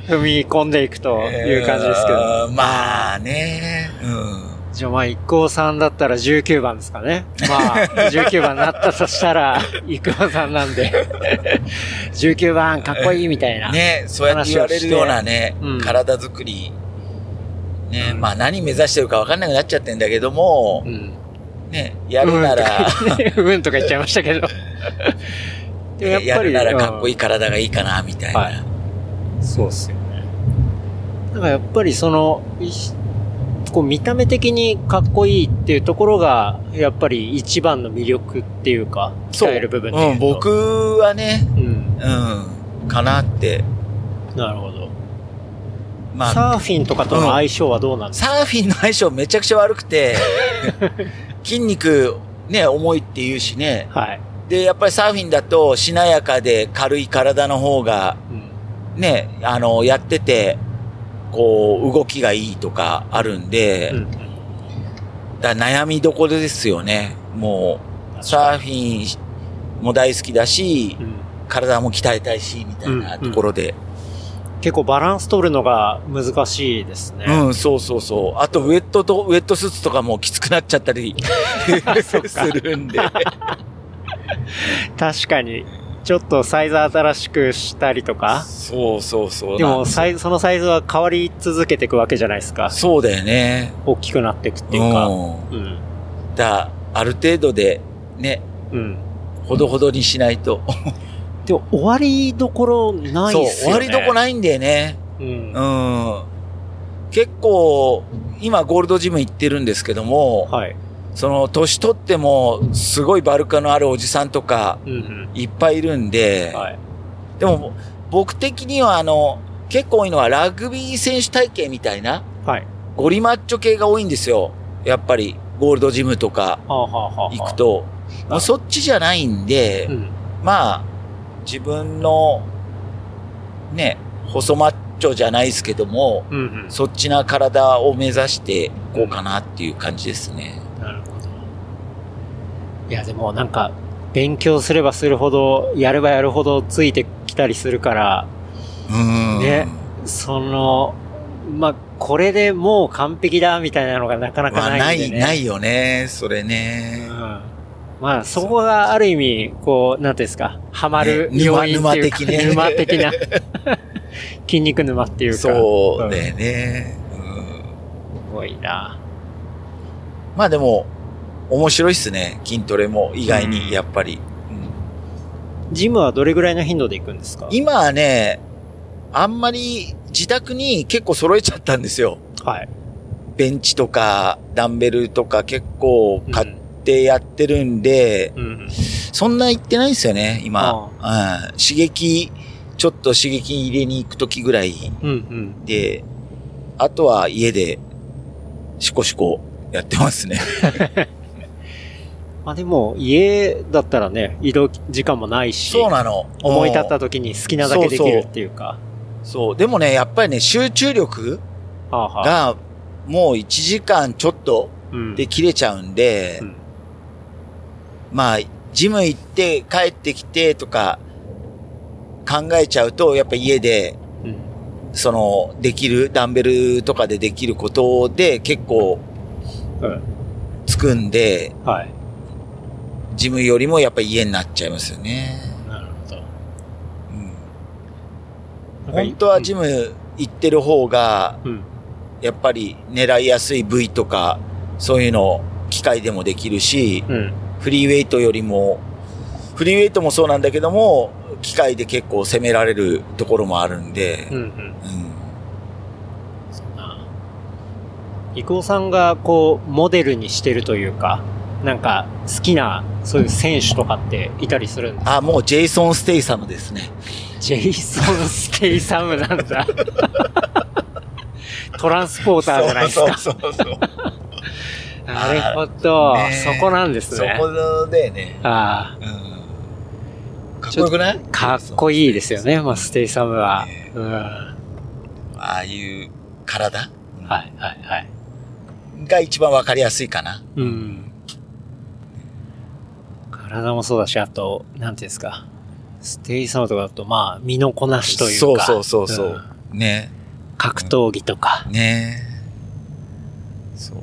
踏み込んでいくという感じですけど。えーまあね。うん。じゃあまあ、一行さんだったら19番ですかね。まあ、(laughs) 19番になったとしたら、一行さんなんで、19番かっこいいみたいな。ね、そうやって言われるようなね、うん体作り。ね、まあ何目指してるか分かんなくなっちゃってんだけどもう、ん。ね、やるなら、(laughs) うんとか言っちゃいましたけど。(laughs) でもやっぱり。やるならかっこいいうん体がいいかな、みたいな。はいそうっすよね。だからやっぱりその、いこう見た目的にかっこいいっていうところが、やっぱり一番の魅力っていうか、鍛える部分でううと。僕はね、うん。うん、かなって。なるほど。まあ、サーフィンとかとの相性はどうなんですか、サーフィンの相性めちゃくちゃ悪くて、(laughs) 筋肉、ね、重いって言うしね。はい。で、やっぱりサーフィンだと、しなやかで軽い体の方が、うん。ね、あの、やってて、こう、動きがいいとかあるんで、うん。だ悩みどころですよね。もう、サーフィンも大好きだしう、ん。体も鍛えたいし、みたいなところで。結構バランス取るのが難しいですね。うん、そうそうそう。あと、ウェットと、ウェットスーツとかもきつくなっちゃったり (laughs) するんで。確かに。ちょっとサイズ新しくしたりとか？そうそうそう。でも、サイズ、そのサイズは変わり続けていくわけじゃないですか。そうだよね。大きくなっていくっていうか。うん。うん。だある程度で、ね、うん。ほどほどにしないと。でも、終わりどころないそう、っすよね。終わりどこないんだよね。うん。うん。結構、今ゴールドジム行ってるんですけども、はい。その、年取っても、すごいバルカのあるおじさんとか、うんいっぱいいるんで、うん。はい。でも、僕的にはあの、結構多いのはラグビー選手体型みたいな、はい。ゴリマッチョ系が多いんですよ。やっぱり、ゴールドジムとかはあ、はあはあはあ、行くと。もうそっちじゃないんで、うん。まあ、自分の、ね、細マッチョじゃないですけども、うんうん。そっちな体を目指していこうかなっていう感じですね。いや、でもなんか、勉強すればするほど、やればやるほどついてきたりするから、うん。ねその、まあ、これでもう完璧だみたいなのがなかなかまあ、なんい、ないでね。ないよね、それね。うんまあ、そこがある意味、こう、なんていうんですか、ハマるね要因っていうか、沼的ね沼的な、(laughs) 筋肉沼っていうか。そうだんよね。うんすごいな。まあでも、面白いっすね。筋トレも意外うんに、やっぱり。うんジムはどれぐらいの頻度で行くんですか？今はね、あんまり自宅に結構揃えちゃったんですよ。はい。ベンチとかダンベルとか結構買ってやってるんで、うん。うん。そんな行ってないんですよね、今。うん、刺激、ちょっと刺激入れに行くときぐらいうん。うん。で、あとは家でシコシコやってますね。(laughs) まあでも、家だったらね、移動時間もないし、そうなの。思い立ったと。時に好きなだけできるっていうか。そう。でもね、やっぱりね、集中力はあはあがもう1時間ちょっとうんで切れちゃうんで、うんまあ、ジム行って帰ってきてとか考えちゃうと、やっぱ家で、うんその、できる、ダンベルとかでできることで結構うん。つくんで、はい。ジムよりもやっぱ家になっちゃいますよね。なるほど。うん、本当はジム行ってる方が、うん。やっぱり狙いやすい部位とか、そういうの機械でもできるし、うん。フリーウェイトよりも、フリーウェイトもそうなんだけども、機械で結構攻められるところもあるんでうん。う、ん。うん伊藤さんがこう、モデルにしてるというか、なんか好きな、そういう選手とかっていたりするんですか？あ、もうジェイソン・ステイサムですね。ジェイソン・ステイサムなんだ。(laughs) トランスポーターじゃないですか。そうそうそうそう。なるほど、ねそこなんですね。そこでね。あうん。かっこよくない？あ、かっこいいですよね、まあ、ステイサムは。ねうん。はああいう体い、はい、はい。が一番わかりやすいかな。うん。体もそうだし、あと、なんていうんですか。ステイサムとかだと、まあ、身のこなしというか。そうそうそうそうんね。格闘技とか。ねそう。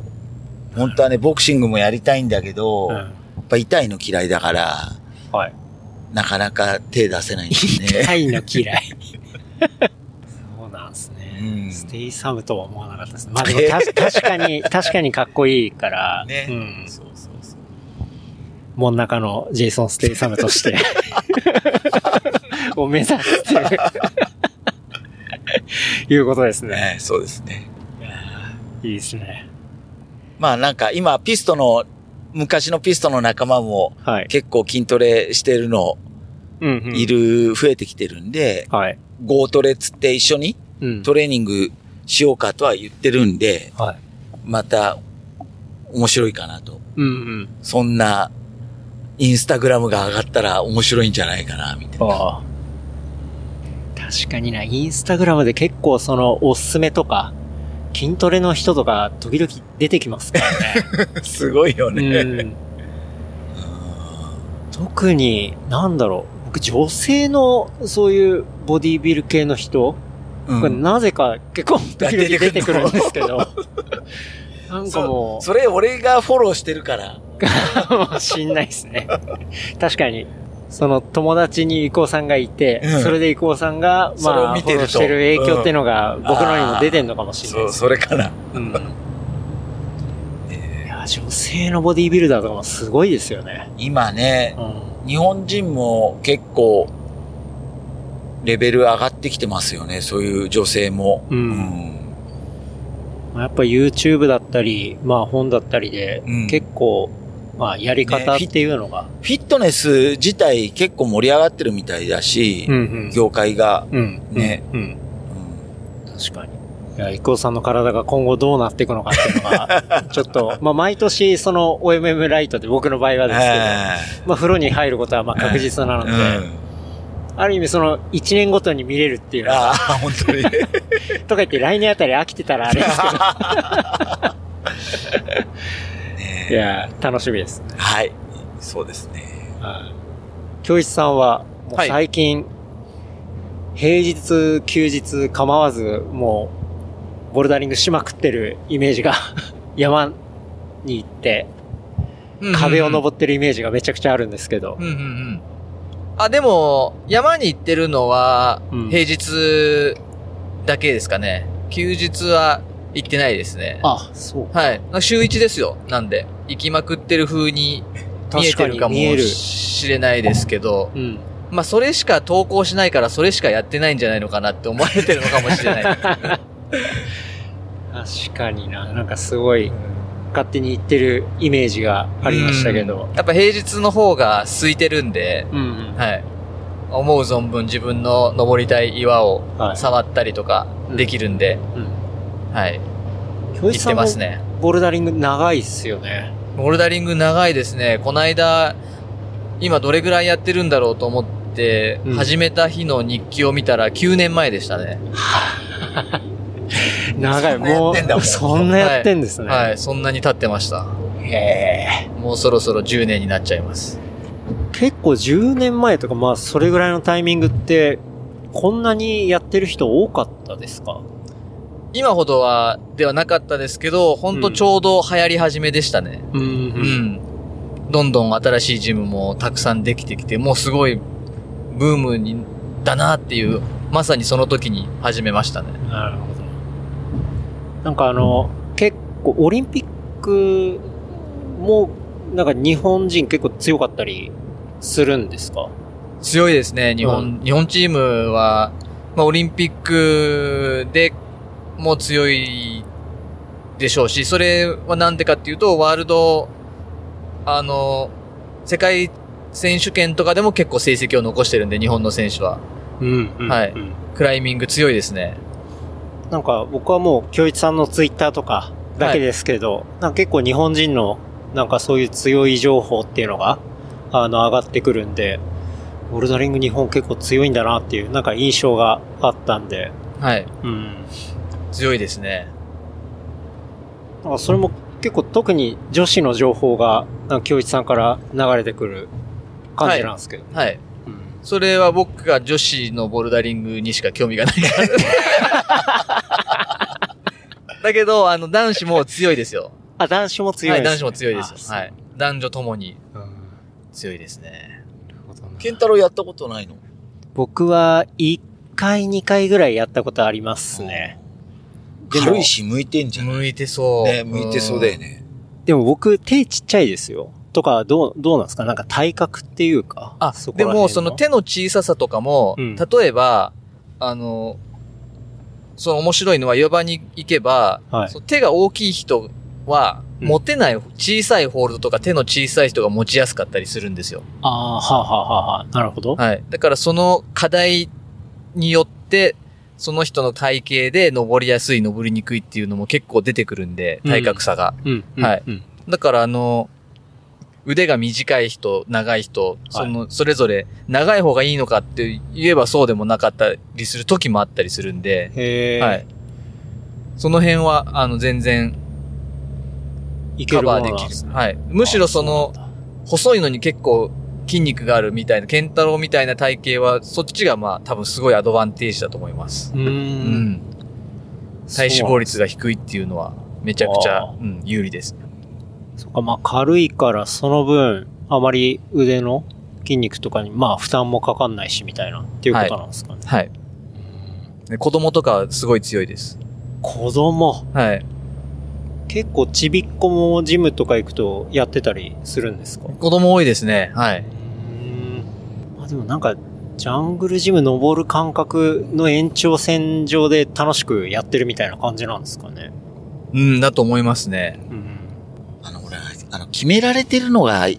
本当はね、ボクシングもやりたいんだけど、やうん。っぱ痛いの嫌いだから、はい。なかなか手出せないんですね。痛いの嫌い。(laughs) そうなんですね。うんステイサムとは思わなかったです。まあでもた確かに、確かにかっこいいから、ね。うん。そう。真ん中のジェイソン・ステイサムとして、(laughs) を目指してる。いうことですね。ねそうですね。いいですね。まあなんか今ピストの、昔のピストの仲間もはい。結構筋トレしてるの。い。る、増えてきてるんで、はい。ゴートレっつって一緒にうん。トレーニングしようかとは言ってるんで、はい。また面白いかなと。うんうん。そんなインスタグラムが上がったら面白いんじゃないかな、みたいな。確かにな、インスタグラムで結構そのおすすめとか、筋トレの人とか時々出てきますからね。(laughs) すごいよね。うん。特に、なんだろう。僕、女性のそういうボディービル系の人、うんこれなぜか結構時々出てくるんですけど、(laughs) なんかもそれ俺がフォローしてるから。(laughs) う、かもしんないですね。確かに。その友達に伊藤さんがいて、うんそれで伊藤さんが、まあ、見てるとフォローしてる影響っていうのが、僕のにも出てんのかもしれないそう。それかな。うん。(laughs) いや、女性のボディービルダーとかもすごいですよね。今ねう、ん。日本人も結構、レベル上がってきてますよね。そういう女性も。うんまあやっぱ YouTube だったり、まあ本だったりで、うん結構、まあやり方っねていうのが、フィットネス自体結構盛り上がってるみたいだし、うんうん。業界が。うん。ねうん。うん確かに。いや、イコさんの体が今後どうなっていくのかっていうのが、(laughs) ちょっと、まあ毎年その OMM ライトで僕の場合はですけど、まあ風呂に入ることはまあ確実なので、うん。ある意味その1年ごとに見れるっていうのは、ああ、本当に。(laughs) とか言って来年あたり飽きてたらあれですけど。いや、楽しみです。はい。そうですね。はい。京一さんは、もうはい最近、平日、休日構わず、もう、ボルダリングしまくってるイメージが、(laughs) 山に行って、壁を登ってるイメージがめちゃくちゃあるんですけどう。んうんうん。あ、でも、山に行ってるのはうん、平日だけですかね。休日は行ってないですね。あ、そう。はい。週一ですよ。なんで、行きまくってる風に見えてるかも見える。しれないですけど、うん。まあ、それしか投稿しないから、それしかやってないんじゃないのかなって思われてるのかもしれない。(laughs) 確かにな。なんかすごい、勝手に言ってるイメージがありましたけどうん。やっぱ平日の方が空いてるんで、うんうん。はい。思う存分自分の登りたい岩をはい触ったりとかできるんで、うん。はい。行ってますね。ボルダリング長いっすよね。ボルダリング長いですね。この間、今どれぐらいやってるんだろうと思って、うん始めた日の日記を見たら9年前でしたね。(laughs) 長い、もう、(laughs) そんなやってんですね。はい、そんなに経ってました。へえ。もうそろそろ10年になっちゃいます。結構10年前とか、まあ、それぐらいのタイミングって、こんなにやってる人多かったですか？今ほどは、ではなかったですけど、ほんとちょうど流行り始めでしたね。うん。うう。ん。どんどん新しいジムもたくさんできてきて、もうすごいブームに、だなっていう、まさにその時に始めましたね。なるほど。なんかあの、結構、オリンピックも、なんか日本人結構強かったりするんですか？強いですね、日本、日本チームは、まあ、オリンピックでも強いでしょうし、それはなんでかっていうと、ワールド、あの、世界選手権とかでも結構成績を残してるんで、日本の選手は。うん、うんはい。うん。クライミング強いですね。なんか僕はもう、京一さんのツイッターとかだけですけど、なんか結構日本人のなんかそういう強い情報っていうのが、あの、上がってくるんで、ボルダリング日本結構強いんだなっていう、なんか印象があったんで、はい。うん。強いですね。なんかそれも結構特に女子の情報が、なんか京一さんから流れてくる感じなんですけど。はい。うんそれは僕が女子のボルダリングにしか興味がないから。(laughs) だけど、あの、男子も強いですよ。あ、男子も強いはい、です、男子も強いですはい。男女ともにうん強いですね。ケンタロウやったことないの？僕は1回2回ぐらいやったことありますね。でも軽いし向いてんじゃん。向いてそう。ね、向いてそうだよね。でも僕手ちっちゃいですよ。とか、どう、どうなんですか？なんか体格っていうか。あそ、こでも、その手の小ささとかも、うん例えば、あの、その面白いのは岩場に行けば、はいその手が大きい人は、うん持てない小さいホールドとか手の小さい人が持ちやすかったりするんですよ。ああ、はあ、はあはあはあ、なるほど。はい。だからその課題によって、その人の体型で登りやすい、登りにくいっていうのも結構出てくるんで、体格差が。うん。うんはいうん。だからあの、腕が短い人、長い人、その、それぞれ、長い方がいいのかって言えばそうでもなかったりする時もあったりするんで、へえ。はい。その辺は、あの、全然カバーできるのなんです。ね。はい。むしろその、細いのに結構筋肉があるみたいな、ケンタロウみたいな体型は、そっちがまあ多分すごいアドバンテージだと思います。うー。うんん。体脂肪率が低いっていうのは、めちゃくちゃあ、うん、有利です。そっか、まあ軽いからその分、あまり腕の筋肉とかに、まあ負担もかかんないしみたいな、っていうことなんですかね。はい。で子供とかはすごい強いです。子供、はい。結構ちびっこもジムとか行くとやってたりするんですか？子供多いですね。はい。うん。まあでもなんか、ジャングルジム登る感覚の延長線上で楽しくやってるみたいな感じなんですかね。うん、だと思いますね。うん。あの、決められてるのが嫌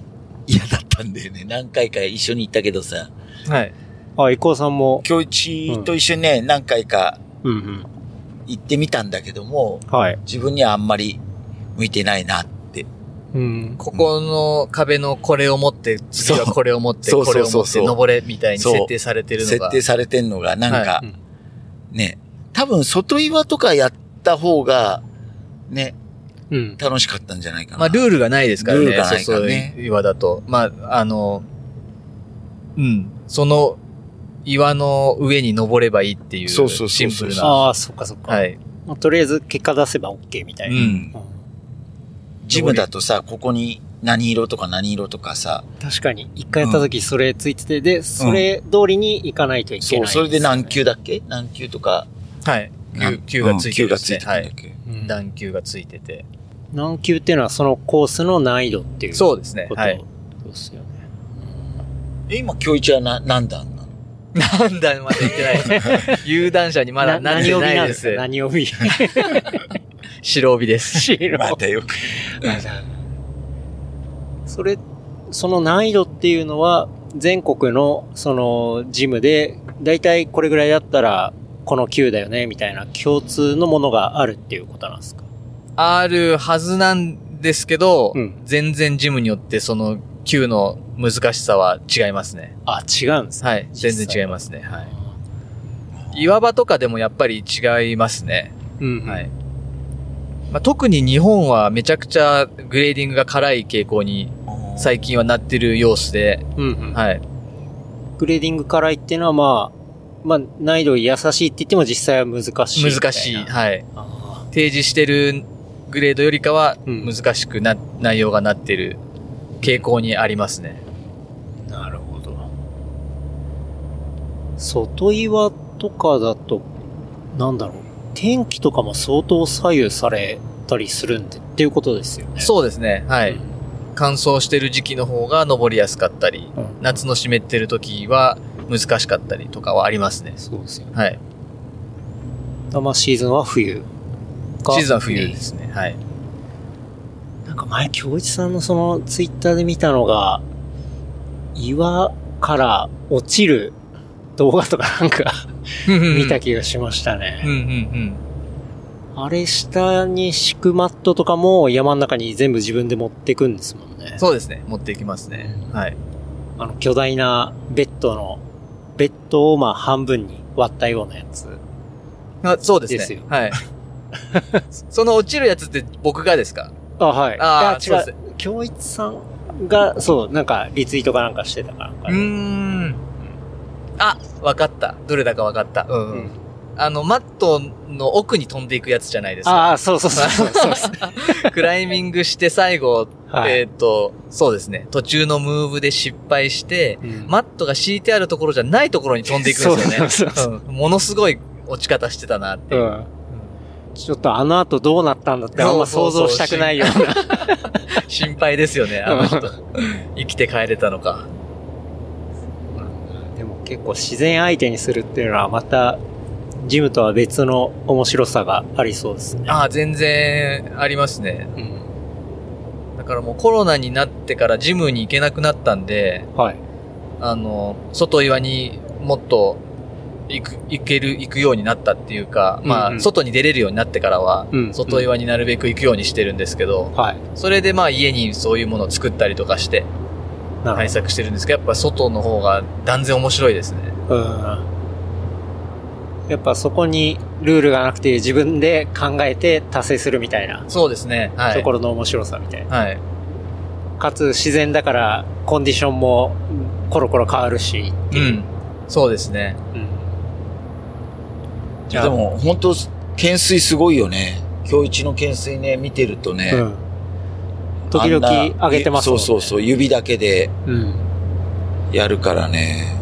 だったんだよね。何回か一緒に行ったけどさ。はい。あ、伊藤さんも、京一と一緒にね、何回かうんうん。行ってみたんだけども、はい。自分にはあんまり向いてないなって。うん。ここの壁のこれを持って、次はこれを持って、これを持って登れみたいに設定されてるのが。設定されてんのが、なんか、はね、多分外岩とかやった方が、ね、うん。楽しかったんじゃないかな。まあ、ルールがないですからね。ルールがないからねそうそう岩だと。まあ、あの、うん。その岩の上に登ればいいっていう、そうそうそうそうシンプルな。ああ、そっかそっか。はい。まあとりあえず結果出せば OK みたいな。うんジムだとさ、ここに何色とか何色とかさ、確かに。一回やった時それついてて、で、それ通りに行かないといけそう、ない、それで何級だっけ？何級とか。はい。何球がついてるね。球がついてるはい。んだっけ？うん段球がついてて。何級っていうのはそのコースの難易度っていうこそうですね。とはい。ですよね。え、今、今日一はな、何段なの？何段まで行ってないです。(laughs) 有段者にまだ何帯ないですなんですか？何帯？(laughs) 白帯です。白またよく。それ、その難易度っていうのは、全国の、その、ジムで、だいたいこれぐらいだったら、この級だよね、みたいな共通のものがあるっていうことなんですか？あるはずなんですけど、うん全然ジムによってその球の難しさは違いますね。あ、違うんですね。はい。全然違いますね。はい。岩場とかでもやっぱり違いますね。うん。はい。まあ、特に日本はめちゃくちゃグレーディングが辛い傾向に最近はなってる様子で、うんうん。はい。グレーディング辛いっていうのは、まあ、まあ、難易度易しいって言っても実際は難しい。難しい。はい。あ提示してるグレードよりかはうん難しくな、内容がなってる傾向にありますね。ーなるほど。外岩とかだと、なんだろう。天気とかも相当左右されたりするんでっていうことですよね。そうですね。はい。うん乾燥してる時期の方が登りやすかったり、うん夏の湿ってる時は難しかったりとかはありますね。そうですよね。はい。まあシーズンは冬がシーズンは冬ですね。はい。なんか前、京一さんのそのツイッターで見たのが、岩から落ちる動画とかなんか (laughs) 見た気がしましたうんね。うんうん。あれ下に敷くマットとかも山の中に全部自分で持ってくんですもんね。そうですね。持っていきますね。はい。あの巨大なベッドの、ベッドをまあ半分に割ったようなやつ。あそうですね。ですよはい。(laughs) その落ちるやつって僕がですか？あ、はい。あーいや違う。京一さんが、そう、なんかリツイートかなんかしてたから。うーん。あ、わかった。どれだかわかった。うん、うん。あの、マットの奥に飛んでいくやつじゃないですか。ああ、そうそうそう。クライミングして最後、はいえっ、と、そうですね。途中のムーブで失敗して、うんマットが敷いてあるところじゃないところに飛んでいくんですよね。そううそううんものすごい落ち方してたなってう。ん。ちょっとあの後どうなったんだってあんま想像したくないような。心配ですよね、あの人。生きて帰れたのか。でも結構自然相手にするっていうのはまた、ジムとは別の面白さがありそうですね。ああ、全然ありますね。うん。だからもうコロナになってからジムに行けなくなったんで、はい。あの、外岩にもっと行く、行ける、行くようになったっていうか、まあ、うんうん外に出れるようになってからは、うん外岩になるべく行くようにしてるんですけど、はい。それでまあ家にそういうものを作ったりとかして対策してるんですけど、やっぱ外の方が断然面白いですね。うん。やっぱそこにルールがなくて自分で考えて達成するみたいなそうですね。はい。ところの面白さみたいな。はい。かつ自然だからコンディションもコロコロ変わるしう。うん。そうですね。うん。いやでも、本当懸垂すごいよね。今日一の懸垂ね、見てるとね。うん。時々上げてますもんね。そうそうそう、指だけでうん。やるからね。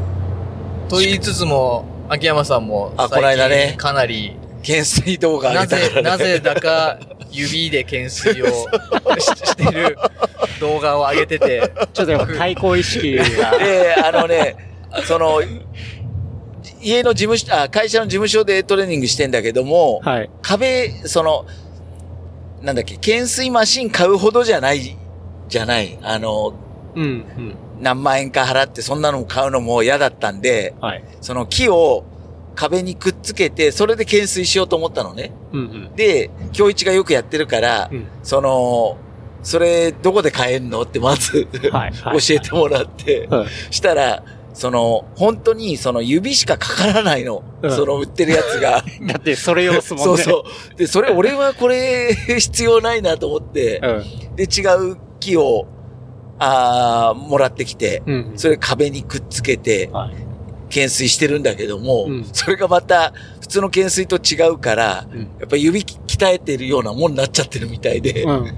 と言いつつも、秋山さんも、あこの間ねかなり、懸垂動画上なぜ、ね。なぜだか、指で懸垂をししてる動画を上げてて、ちょっとやっぱ対抗意識が。で、あのね、その、家の事務所、あ、会社の事務所でトレーニングしてんだけども、はい。壁、その、なんだっけ、懸垂マシン買うほどじゃない、じゃない。あの、うん、うん。何万円か払ってそんなの買うのも嫌だったんで、はい。その木を、壁にくっつけて、それで懸垂しようと思ったのね。うんうん。で、京一がよくやってるから、うんその、それどこで買えるのってまず、(laughs) 教えてもらって、はいしたら、その、本当にその指しかかからないの。うんその売ってるやつが。(laughs) だってそれ用っすもんね。そうそう。で、それ俺はこれ (laughs) 必要ないなと思って、うん。で、違う木を、あーもらってきて、うん。それ壁にくっつけて、はい。懸垂してるんだけども、うんそれがまた普通の懸垂と違うから、うんやっぱ指鍛えてるようなもんになっちゃってるみたいで、うん。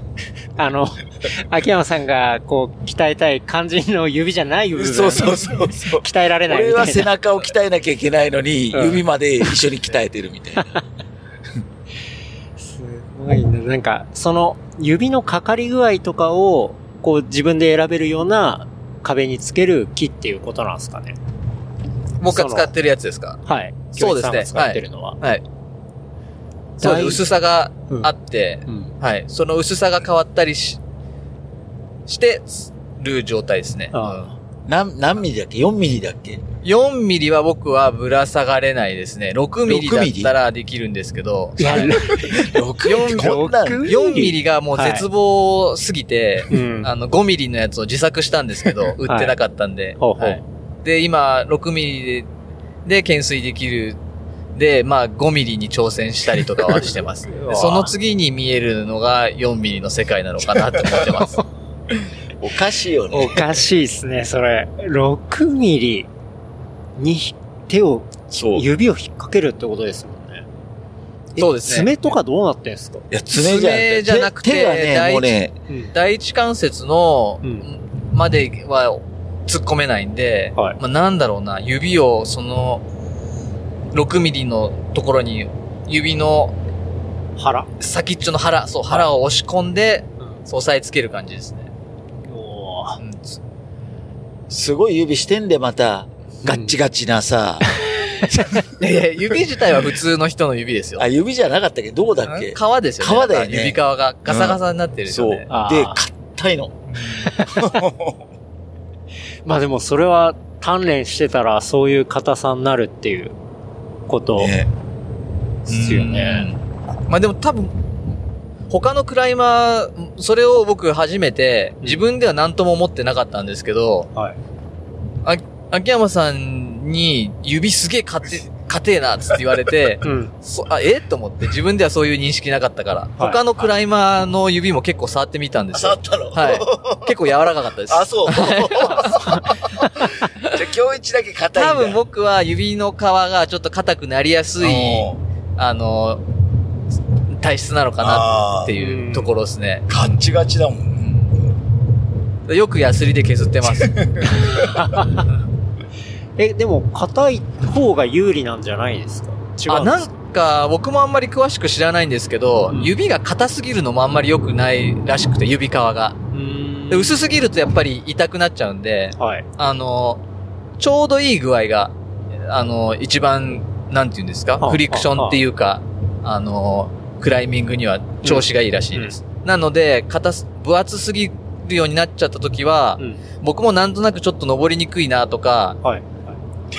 あの、(laughs) 秋山さんが、こう、鍛えたい肝心の指じゃない部分。そうそうそうそう。鍛えられない。俺は背中を鍛えなきゃいけないのに、うん指まで一緒に鍛えてるみたいな。(laughs) すごいな。なんか、その、指のかかり具合とかを、こう、自分で選べるような壁につける木っていうことなんですかね。僕が使ってるやつですか？はい。そうですね使ってるのは。はい。そうです。薄さがあって、うん。はい。その薄さが変わったりし、してる状態ですね。あ何、何ミリだっけ ?4 ミリだっけ？4ミリは僕はぶら下がれないですね。6ミリだ6ミリったらできるんですけど、いや、?6 ミリこんなん6 4ミリがもう絶望すぎて、うん。あの、5ミリのやつを自作したんですけど、売ってなかったんで。ほうほうはいで、今、6ミリで、で、懸垂できる。で、まあ、5ミリに挑戦したりとかはしてます。(laughs) その次に見えるのが4ミリの世界なのかなって思ってます。(laughs) おかしいよおね。かしいっすね、それ。6ミリに手を、そう。い指を引っ掛けるってことですもんね。えそうですね爪とかどうなってんすか？や、爪じゃなくて、爪じゃなくて手手がね、第一もうね、うん。第一関節の、うんまでは突っ込めないんで、はいまあ、なんだろうな、指をその、6ミリのところに、指の腹先っちょの腹、そう、腹を押し込んで、押さえつける感じですすごい指してんで、また。ガッチガチなさ。(laughs) いやいや、指自体は普通の人の指ですよ。あ、指じゃなかったっけ？どうだっけ？皮ですよね。皮だよね指皮がガサガサになってるんですよそう。ねで、。硬いの。(laughs) まあでもそれは鍛錬してたらそういう硬さになるっていうことねですよね。うん。まあでも多分、他のクライマー、それを僕初めて、自分では何とも思ってなかったんですけど、はい。あ秋山さんに指すげえ硬て、(laughs) 硬えなっつって言われて、(laughs) うん。そあ、え？と思って自分ではそういう認識なかったから、はい他のクライマーの指も結構触ってみたんですよ。触ったの？はい。結構柔らかかったです。あ、そう。(laughs) じゃあ、今日一だけ硬いんだ。多分僕は指の皮がちょっと硬くなりやすい、あの、体質なのかなっていうところですね。ガッチガチだもん。よくヤスリで削ってます。(laughs) え、でも硬い方が有利なんじゃないですか？違あ、なんうんですか？か、僕もあんまり詳しく知らないんですけど、うん指が硬すぎるのもあんまり良くないらしくて、指皮が。薄すぎるとやっぱり痛くなっちゃうんで、はい。あの、ちょうどいい具合が、あの、一番、なんて言うんですか？あフリクションっていうか、あの、クライミングには調子がいいらしいです。なので、硬す、分厚すぎるようになっちゃった時は、うん。僕もなんとなくちょっと登りにくいなとか、はい。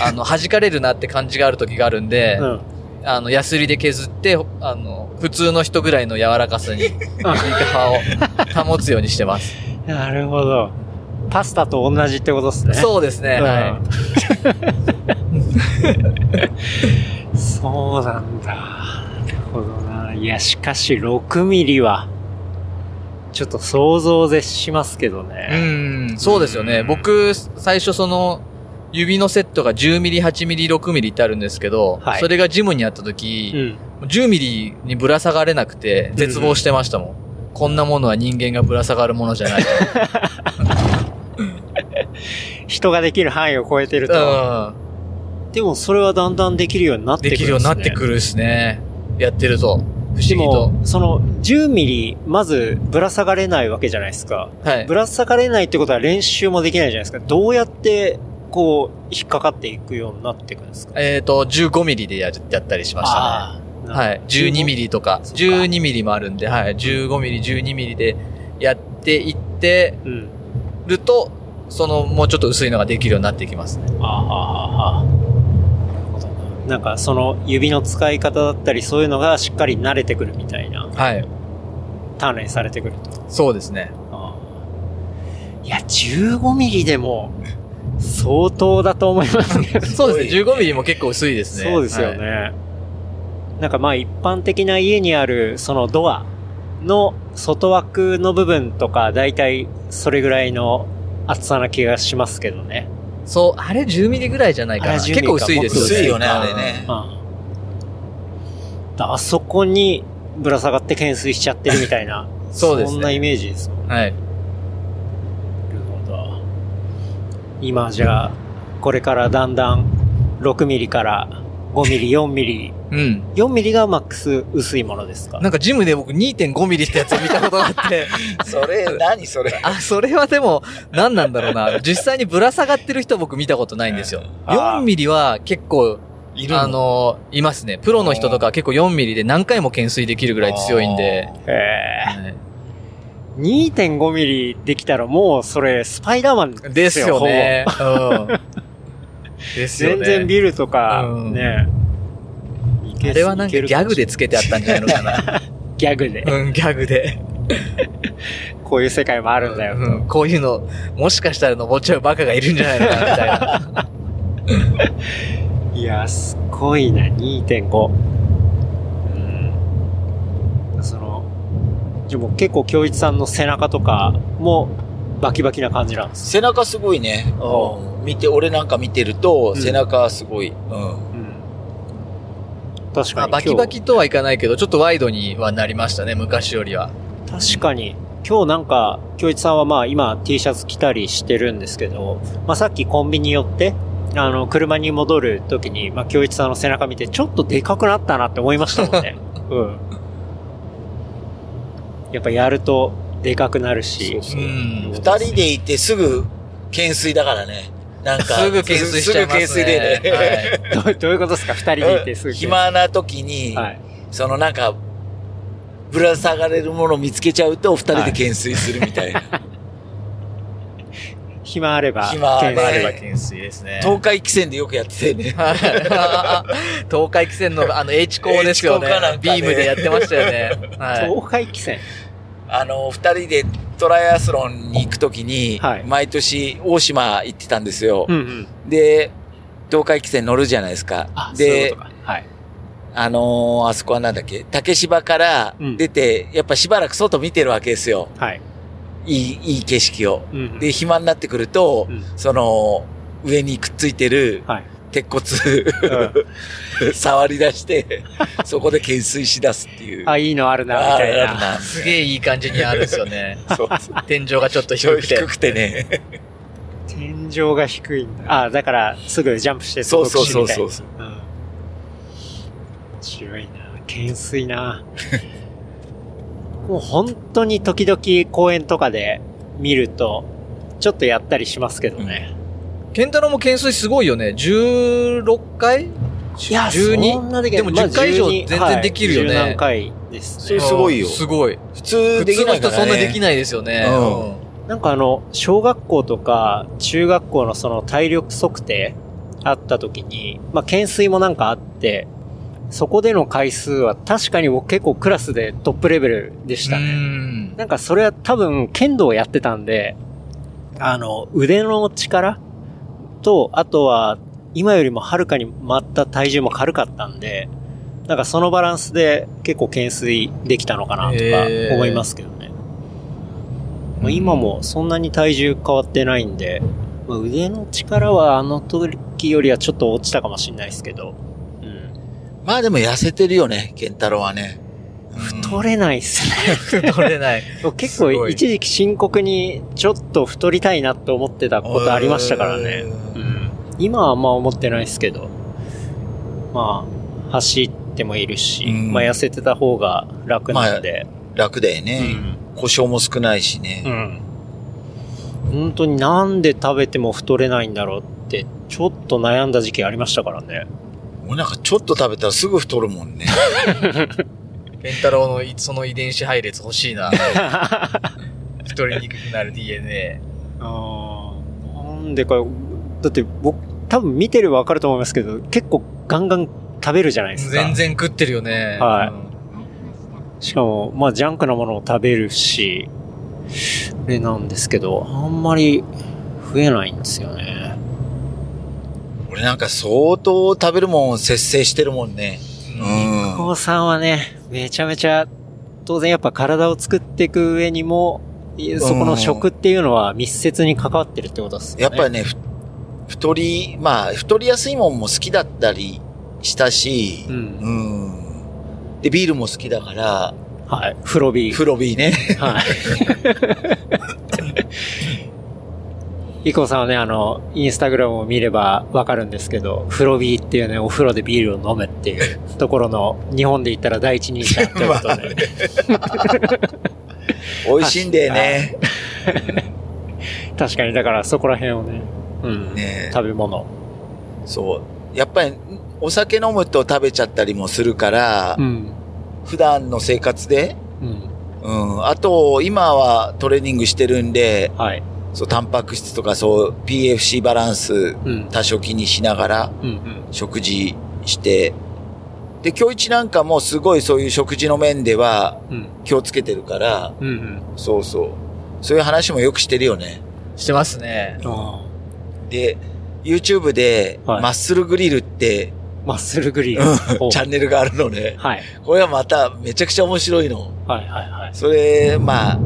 あの、弾かれるなって感じがある時があるんで、うん。あの、ヤスリで削って、あの、普通の人ぐらいの柔らかさに、(laughs) 指皮を保つようにしてます。(laughs) なるほど。パスタと同じってことですね。そうですね、はい。い。(laughs) そうなんだ。なるほどな。いや、しかし6ミリは、ちょっと想像絶しますけどうね。ん、そうですよね。僕、最初その、指のセットが10ミリ、8ミリ、6ミリってあるんですけど、はいそれがジムにあったう時、ん。10ミリにぶら下がれなくて、絶望してましたもん。こんなものは人間がぶら下がるものじゃない。(laughs) 人ができる範囲を超えてると。うでもそれはだんだんできるようになっん。てくるんできるようになってくる。るですね。やってると。不思議でと。も、その10ミリ、まずぶら下がれないわけじゃないですか。はいぶ。ら下がれないってことは練習もできないじゃないですか。どうやって、こう、引っかかっていくようになっていくんですか？えっ、と、15ミリでややったりしましたね。はい。12ミリとか、そうか12ミリもあるんで、はい。15ミリ、12ミリでやっていってうん。ると、その、もうちょっと薄いのができるようになってきますね。ああ、ああ、ああ。なんかその指の使い方だったりそういうのがしっかり慣れてくるみたいな、はい。鍛錬されてくると。そうですね。ああいや、15ミリでも相当だと思いますけど。そうですね。15ミリも結構薄いですね。そうですよね。なんかまあ一般的な家にあるそのドアの外枠の部分とか大体それぐらいの厚さな気がしますけどね。そう、あれ10ミリぐらいじゃないかな。あれ10ミリ結構薄いですもっと薄いよね、うんあれね。うん。だあそこにぶら下がって懸垂しちゃってるみたいな。(laughs) そうですねそんなイメージですもん。なはい。るほど。今じゃあ、これからだんだん6ミリから5ミリ、4ミリ。うん。4ミリがマックス薄いものですか？なんかジムで僕2.5ミリってやつを見たことがあって、(laughs) それ、何それ？あ、それはでも、何なんだろうな。実際にぶら下がってる人は僕見たことないんですよ。あー4ミリは結構、いるのあの、いますね。プロの人とか結構4ミリで何回も懸垂できるぐらい強いんで。へえ。はい2.5ミリできたらもうそれスパイダーマンでですすよよね。うん。ですよね。全然ビルとかうんね。いけあれはなんかギャグでつけてあったんじゃないのかな。(laughs) ギャグで。うん、ギャグで。(laughs) こういう世界もあるんだよと。うん、こういうの、もしかしたら登っちゃうバカがいるんじゃないのかな、みたいな。(laughs) いや、すごいな、2.5。うん。その、じゃあもう結構京一さんの背中とかもバキバキな感じなんです。背中すごいね。うん見て、俺なんか見てると、背中すごい。うん。うん。確かに。まあバキバキとはいかないけど、ちょっとワイドにはなりましたね、昔よりは。確かに。今日なんか、京一さんはまあ今 T シャツ着たりしてるんですけど、まあさっきコンビニ寄って、あの、車に戻る時に、まあ京一さんの背中見て、ちょっとでかくなったなって思いましたもんね。(laughs) うん。やっぱやるとでかくなるし。そうそううん二人でいてすぐ、懸垂だからね。なんか、すぐ懸垂しちゃいますね。すぐ懸垂でね。どう (laughs) どういうことですか？二人でいてすぐ。暇な時に、はい。そのなんか、ぶら下がれるものを見つけちゃうと、二人で懸垂するみたいな。(laughs) 暇あれば。暇あればまあ、あれ懸垂ば懸垂ですね。東海汽船でよくやってたよね。はい東海汽船のあの H 校ですよね H 校かなんかねビームでやってましたよね。はい。東海汽船？あの、二人でトライアスロンに行くときに、はい毎年大島行ってたんですよ。うんうん。で、東海汽船乗るじゃないですか。で。はい。あのーあそこはなんだっけ？竹芝から出て、やっぱしばらく外見てるわけですよ。はい。いい、いい景色を。うんで、暇になってくると、うんその、上にくっついてるはい。鉄骨、(laughs) 触り出して、そこで懸垂し出すっていう。あ、いいのあるな、みたいな。な。すげえいい感じにあるんですよね。そうそう。天井がちょっと低くて。低くてね。天井が低いんだ。あ、だから、すぐジャンプしてそうそうそうそそうう。うん。面白いな。懸垂な。(laughs) もう本当に時々公園とかで見ると、ちょっとやったりしますけどね。ケンタロウも懸垂すごいよね。16回？いや、12そんなできでも10回以上全然できるよねはい、10何回ですそれね。すごいよすごい。普通できないから、ね。普通の人そんなできないですよね。うんなんかあの、小学校とか中学校のその体力測定あった時に、まあ、懸垂もなんかあって、そこでの回数は確かに僕結構クラスでトップレベルでしたうね。ん。なんかそれは多分剣道をやってたんで、あの、腕の力と、あとは今よりもはるかに舞った体重も軽かったんで、なんかそのバランスで結構懸垂できたのかなとか思いますけどね。まあ、今もそんなに体重変わってないんで、まあ、腕の力はあの時よりはちょっと落ちたかもしれないですけど、うん。まあでも痩せてるよね、ケンタロウはね。太れないっすね。(laughs) 取れない。結構一時期深刻にちょっと太りたいなって思ってたことありましたからね。ううんん。今はあんま思ってないですけど、まあ、走ってもいるし、うんまあ痩せてた方が楽なんで、楽だようね。ん。故障も少ないしね。うん。本当になんで食べても太れないんだろうって、ちょっと悩んだ時期ありましたからね。もうなんかちょっと食べたらすぐ太るもんね。(laughs) ケンタロウのいその遺伝子配列欲しいな。太りにくくなる DNA。あーなんでか、だって僕、多分見てればわかると思いますけど、結構ガンガン食べるじゃないですか。全然食ってるよね。はいうんしかも、まあ、ジャンクなものを食べるし、あれなんですけど、あんまり増えないんですよね。俺なんか相当食べるもん節制してるもんね。うん。高さんはね、めちゃめちゃ、当然やっぱ体を作っていく上にも、いそこの食っていうのは密接に関わってるってことですね。やっぱりね、ふ太り、まあ、太りやすいもんも好きだったりしたし、うんうんで、ビールも好きだから、はい。風呂ビー。風呂ビーね。はい。(laughs) イコさんはね、あの、インスタグラムを見ればわかるんですけど、風呂ビーっていうね、お風呂でビールを飲むっていう (laughs) ところの、日本で言ったら第一人者 (laughs) ということで、(laughs) 美味しいんだよね。確かにだからそこら辺をね、うん、ね食べ物。そう。やっぱり、お酒飲むと食べちゃったりもするから、うん。普段の生活で、うん。うん。あと、今はトレーニングしてるんで、はい。そう、タンパク質とかそう、PFC バランスうん。多少気にしながら。食事して、で、今日一なんかもすごいそういう食事の面ではうん。気をつけてるから、うんうん。そうそう。そういう話もよくしてるよね。してますね。あで、YouTube で、はいマッスルグリルって、ーマッスルグリル。おチャンネルがあるのね。はい。これはまためちゃくちゃ面白いの。はいはいはい。それ、まあ、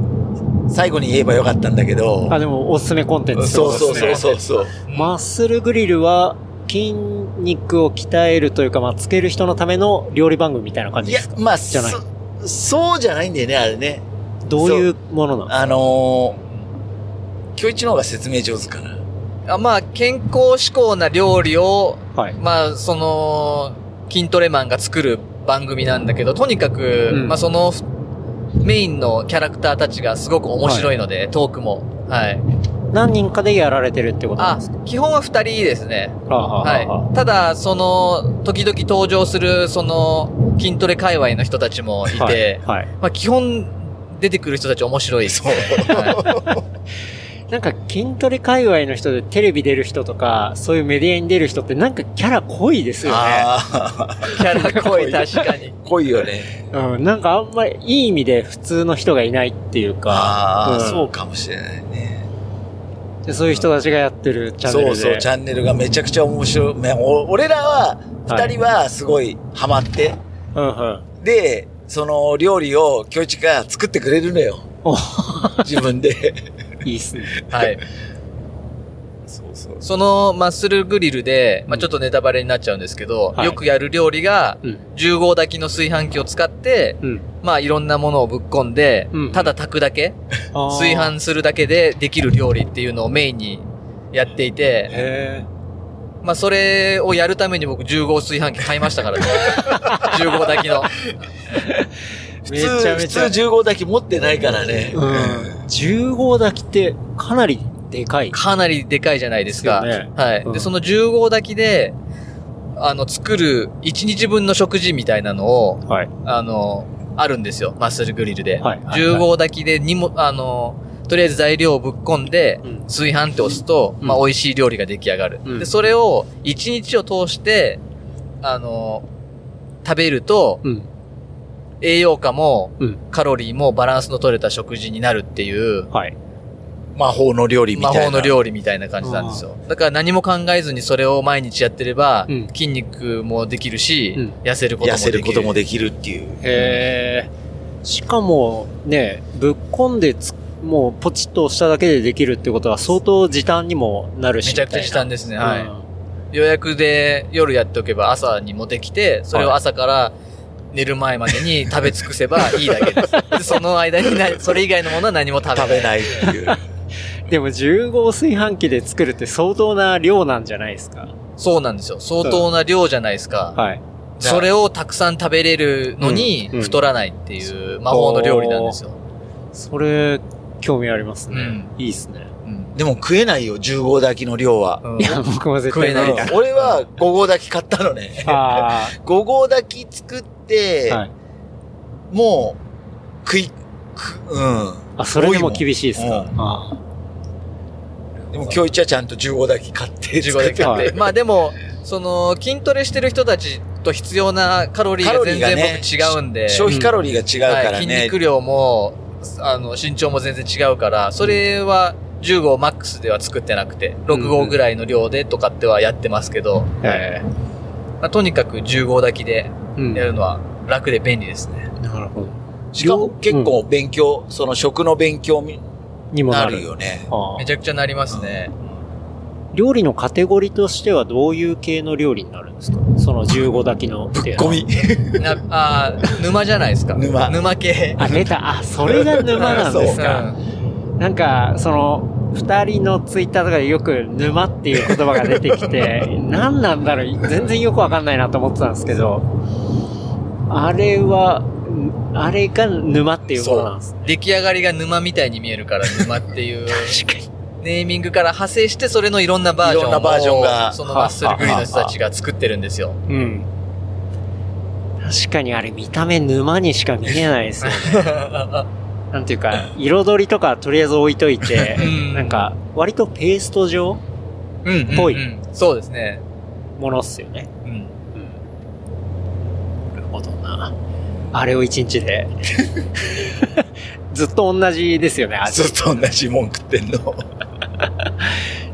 最後に言えばよかったんだけど、あ、でもおすすめコンテンツってそう。そうそうそうそう。マッスルグリルは筋肉を鍛えるというか、まあ、つける人のための料理番組みたいな感いやじですか、まあ、じゃないそそうじゃないんだよね、あれね。どういうものなの？あのー、今日一の方が説明上手かな。あまあ、健康志向な料理を、はい。まあ、その、筋トレマンが作る番組なんだけど、とにかく、うんまあ、その、メインのキャラクターたちがすごく面白いので、トークも。はい。何人かでやられてるってことなんあですか、基本は二人ですね。はあ、はあははい。ただ、その、時々登場する、その、筋トレ界隈の人たちもいて、い、はい。はい。まあ、基本、出てくる人たち面白い。そう。は (laughs) なんか筋トレ界隈の人でテレビ出る人とか、そういうメディアに出る人ってなんかキャラ濃いですよね。(laughs) キャラ濃い、確かに。あ、(laughs) 濃いよね。うん。なんかあんまりいい意味で普通の人がいないっていうか、ああ、んそうかもしれないね。でそういう人たちがやってるチャンネルで。そうそう、チャンネルがめちゃくちゃ面白い。俺らは、二人はすごいハマって、うんうん。で、その料理を京一が作ってくれるのよ。お自分で。(laughs) いいっすね。(laughs) はい。そうそう。そのマッスルグリルで、まあちょっとネタバレになっちゃうんですけど、はいよくやる料理が、うん。10号炊きの炊飯器を使って、うん。まあいろんなものをぶっ込んで、うんただ炊くだけ、炊飯するだけでできる料理っていうのをメインにやっていて、へまあそれをやるために僕10号炊飯器買いましたからね。(laughs) 10号炊きの。普通、ちゃめちゃ。普通15炊き持ってないからね。うん。10号炊きってかなりでかい。かなりでかいじゃないですか。ねはい。うんで、その10号炊きで、あの、作る1日分の食事みたいなのを、はい。あの、あるんですよ。マッスルグリルで。はいはい10号炊きでにも、あの、とりあえず材料をぶっ込んで、うん炊飯って押すと、うんまあ、美味しい料理が出来上がる。うんで、それを1日を通して、あの、食べると、うん。栄養価も、うん。カロリーもバランスの取れた食事になるっていう、はい。魔法の料理みたいな。魔法の料理みたいな感じなんですよ。だから何も考えずにそれを毎日やってれば、うん筋肉もできるし、うん痩せることも痩せできる。ることもできるっていう。へえ。しかも、ね、ぶっ込んでつ、もうポチッと押しただけでできるってことは相当時短にもなるし。めちゃくちゃ時短ですね。はい。い。予約で夜やっておけば朝にもできて、それを朝から寝る前までに食べ尽くせばいいだけです。で (laughs) その間にな、それ以外のものは何も食べない。食べないっていう。(laughs) でも10号炊飯器で作るって相当な量なんじゃないですか？そうなんですよ。相当な量じゃないですか。はい。それをたくさん食べれるのにうんうん太らないっていう魔法の料理なんですよ。それ、興味ありますね。うんいいっすね。うんでも食えないよ、10号炊きの量は。うんいや、僕も絶対食えない。俺は5号炊き買ったのね。あ5号 (laughs) 炊き作って、あ。はい。もう、食い、くうん。あ、それでも厳しいですか？うんでも今日一はちゃんと15だけ買って15だけ買って。(laughs) はい (laughs) まあでも、その、筋トレしてる人たちと必要なカロリーが全然僕違うんで。消費カロリーが違うからはい、ね。筋肉量も、あの、身長も全然違うから、それは10号マックスでは作ってなくて、6号ぐらいの量でとかってはやってますけど、えーまあ、とにかく10号炊きでうん。やるのは楽で便利ですね。なるほど。しかも結構勉強、その食の勉強にもなるるよね。ああめちゃくちゃなりますね。料理のカテゴリーとしてはどういう系の料理になるんですか？その15炊きのっていうのは。ゴミ。(laughs) なあー沼じゃないですか。沼沼系。あ、出た。あ、それが沼なんですうか。(laughs) んなんか、その、二人のツイッターとかでよく沼っていう言葉が出てきて、(laughs) 何なんだろう全然よくわかんないなと思ってたんですけど、あれは、んあれが沼っていうものなんですね。出来上がりが沼みたいに見えるから沼っていう。(laughs) 確かに。ネーミングから派生して、それのいろんなバージョンを、いろんなバージョンがそのマッスルグリーの人たちが作ってるんですよ。うん。確かにあれ見た目沼にしか見えないですよね。(laughs) なんていうか、彩りとかとりあえず置いといてうん、なんか、割とペースト状うんうんうんぽいそうですね。ものっすよね。うん。うん。なるほどな。あれを一日で。ずっと同じですよね、味。ずっと同じもん食ってんの。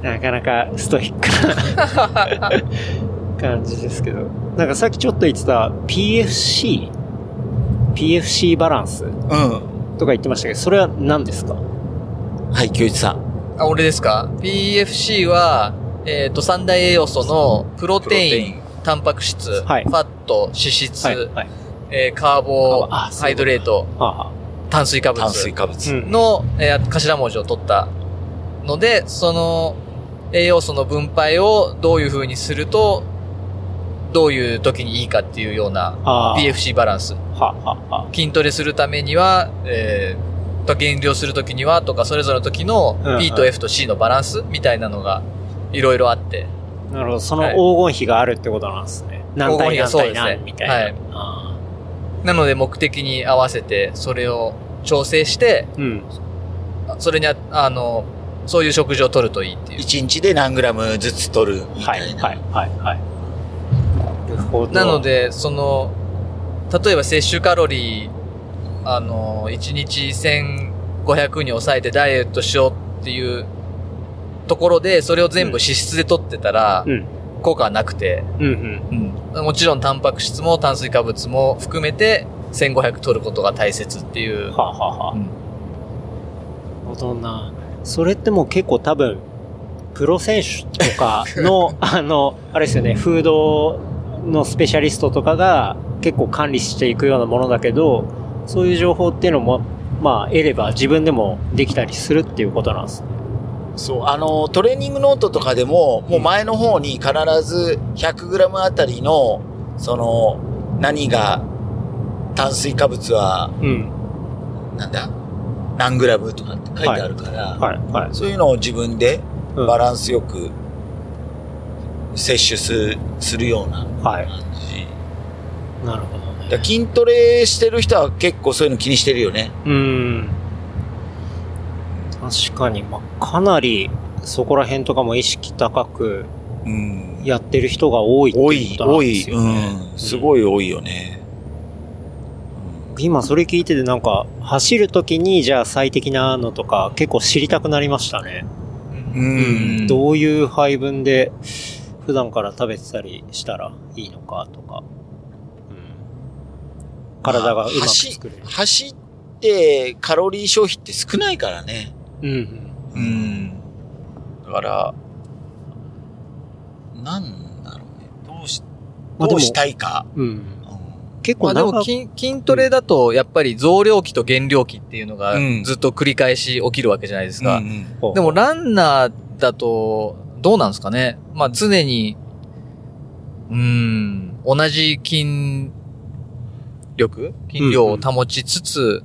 なかなかストイックな (laughs) 感じですけど。なんかさっきちょっと言ってた PFC? PFC バランス？うん。とか言ってましたけど、それは何ですか？はい、京一さん。あ、俺ですか ?PFC は、えっ、と、三大栄養素のプロテイン、タンパク質、はいファット、脂質、はい。はい。えーカーボハイドレート、は炭水化物炭水化物。うんの、えー頭文字を取ったので、その栄養素の分配をどういう風にすると、どういう時にいいかっていうようなあ。ああ。PFC バランス。はあ、はあ、は筋トレするためには、えー、と減量するときにはとか、それぞれの時の P と F と C のバランスみたいなのがいろいろあって、あ。なるほど。その黄金比があるってことなんですね。何対黄金比が何対そうですね何みたいな。はいあなので目的に合わせてそれを調整して、あうん。それにあ、あの、そういう食事を取るといいっていう。1日で何グラムずつ取るみはい、たいな。はい、はい、はい。なるほど。なの、で、その、例えば摂取カロリー、あの、1日1500に抑えてダイエットしようっていうところで、それを全部脂質で取ってたらう、ん。効果はなくて、うん、うん。うん、もちろんタンパク質も炭水化物も含めて1500取ることが大切っていう。はあ、はあ、はあ。うんなるほどな。それってもう結構多分、プロ選手とかの、(laughs) あの、あれですよね、フードのスペシャリストとかが結構管理していくようなものだけど、そういう情報っていうのも、まあ、得れば自分でもできたりするっていうことなんですね。そう、あの、トレーニングノートとかでも、もう前の方に必ず 100g あたりの、その、何が、炭水化物は、うん。なんだ、何グラムとかって書いてあるから、はい、はい。そういうのを自分でうんバランスよく摂取すするようなはい。感じ。なるほどね。筋トレしてる人は結構そういうの気にしてるよね。うん。確かに、まあ、かなり、そこら辺とかも意識高くうん。やってる人が多いって多い、いうことなん多い、ですよね。うん。すごい多いよね。今それ聞いててなんか、走るときにじゃあ最適なのとか結構知りたくなりましたね。うん。どういう配分で普段から食べてたりしたらいいのかとか。うん、体がうまく走作れる。走ってカロリー消費って少ないからね。うんうん。うん。だから、なんだろうね。どうし、どうしたいか。うん。うん結まあでも筋筋トレだとやっぱり増量期と減量期っていうのがうんずっと繰り返し起きるわけじゃないですか。うんほうでもランナーだとどうなんですかねまあ常に、うーん、同じ筋力筋量を保ちつつ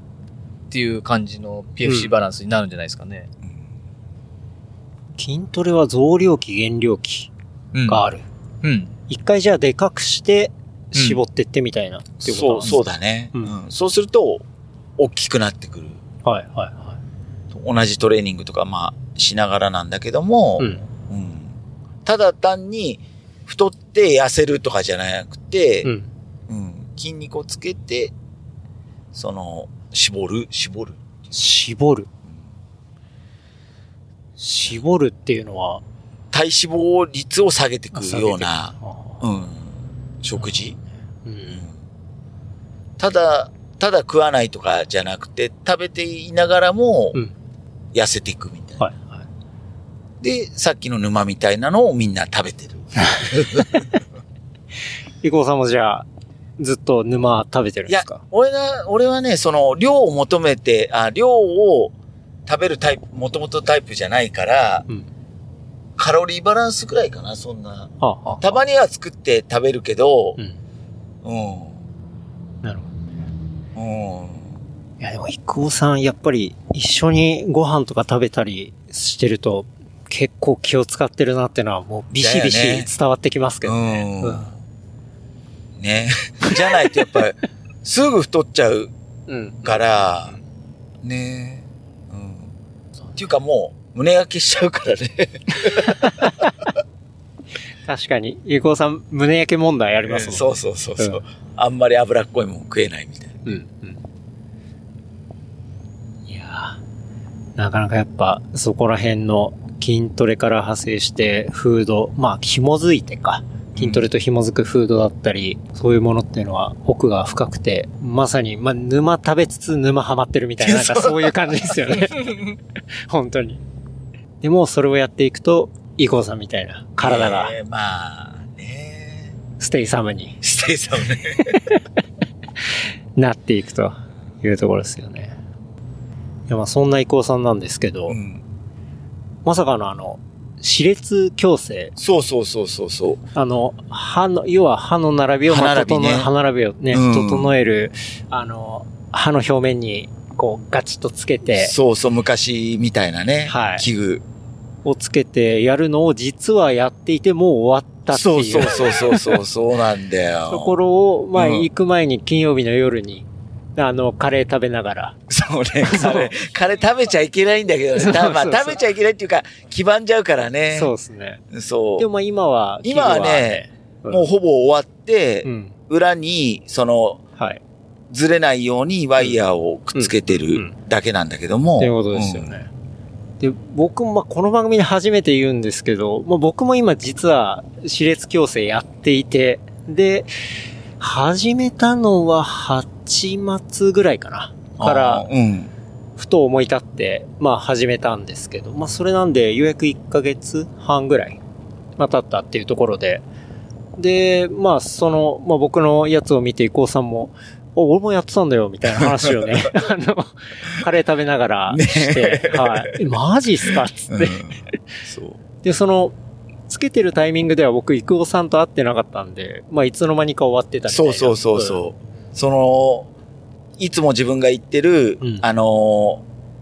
っていう感じのう PFC んバランスになるんじゃないですかね。筋トレは増量期、減量期うん。がある。うん。一回じゃあでかくして絞ってってみたいなっていうことそう、なんですそうだね。ううんんそうすると、大きくなってくる。はいはいは同じトレーニングとか、まあ、しながらなんだけども、うん。うんただ単に太って痩せるとかじゃなくて、うん。うん筋肉をつけて、その、絞る、絞る？絞る。絞るっていうのは、体脂肪率を下げていくような、あうん、食事？うん。ただ、ただ食わないとかじゃなくて、食べていながらもうん、痩せていくみたいな。で、さっきの沼みたいなのをみんな食べてる。(laughs) 伊藤さんもじゃあ、ずっと沼食べてるんいやですか、俺は、俺はね、その、量を求めて、あ、量を食べるタイプ、もともとタイプじゃないから、うん。カロリーバランスくらいかな、そんな。はあ、はあ、たまには作って食べるけどう、ん。うん。なるほど。うん。いや、でも、伊藤さん、やっぱり、一緒にご飯とか食べたりしてると、結構気を使ってるなってのは、もう、ビシビシ伝わってきますけうどね。ん。うんね。(laughs) じゃないとやっぱり、すぐ太っちゃううん。から、ね。うん。っていうかもう、胸焼けしちゃうからね。確かに、伊藤さん、胸焼け問題ありますもんね。そうそうそうそう、うんあんまり脂っこいもん食えないみたいな。うん、うん。いやーなかなかやっぱ、そこら辺の筋トレから派生して、フード、まあ、紐づいてか。筋トレと紐づくフードだったり、そういうものっていうのは奥が深くて、まさに、まあ、沼食べつつ沼ハマってるみたいな、なんかそういう感じですよね。(laughs) 本当に。でも、それをやっていくと、イコーさんみたいな体がねまあ、ねステイサムにステイさんね。(laughs) なっていくというところですよね。いや、まあそんな伊藤さんなんですけど、うん。まさかのあの、歯列矯正。そうそうそうそうそう。あの、歯の、要は歯の並びを、まあ歯並びね整え、歯並びをね、うん整える、あの、歯の表面に、こう、ガチッとつけて、そうそう、昔みたいなね。はい器具。をつけてやるのを実はやっていてもう終わったってそいうう。そうそうそうそう、そうなんだよ。(laughs) ところを、まあ、うん行く前に金曜日の夜に、あの、カレー食べながら、そうね、カレー、カレー食べちゃいけないんだけどね。まあ食べちゃいけないっていうか、黄ばんじゃうからね。そうですね。そう。でもまあ今は、今はねもうほぼ終わって、うん。裏に、その、はい。ずれないようにワイヤーをくっつけてうんるだけなんだけども。っていうことですよね。で、僕もまあこの番組で初めて言うんですけど、まあ、僕も今実は歯列矯正やっていて、で、始めたのは8月ぐらいかな。うん。からうん。ふと思い立って、まあ始めたんですけど、まあそれなんでようやく1ヶ月半ぐらい、まあ経ったっていうところで、で、まあその、まあ僕のやつを見て、伊藤さんも、お、俺もやってたんだよ、みたいな話をね、(laughs) あの、カレー食べながらして、はい。えマジっすか？っつって。そう。で、その、つけてるタイミングでは僕、伊藤さんと会ってなかったんで、まあいつの間にか終わってたみたいな。そうそうそうそう。その、いつも自分が行ってる、うんあの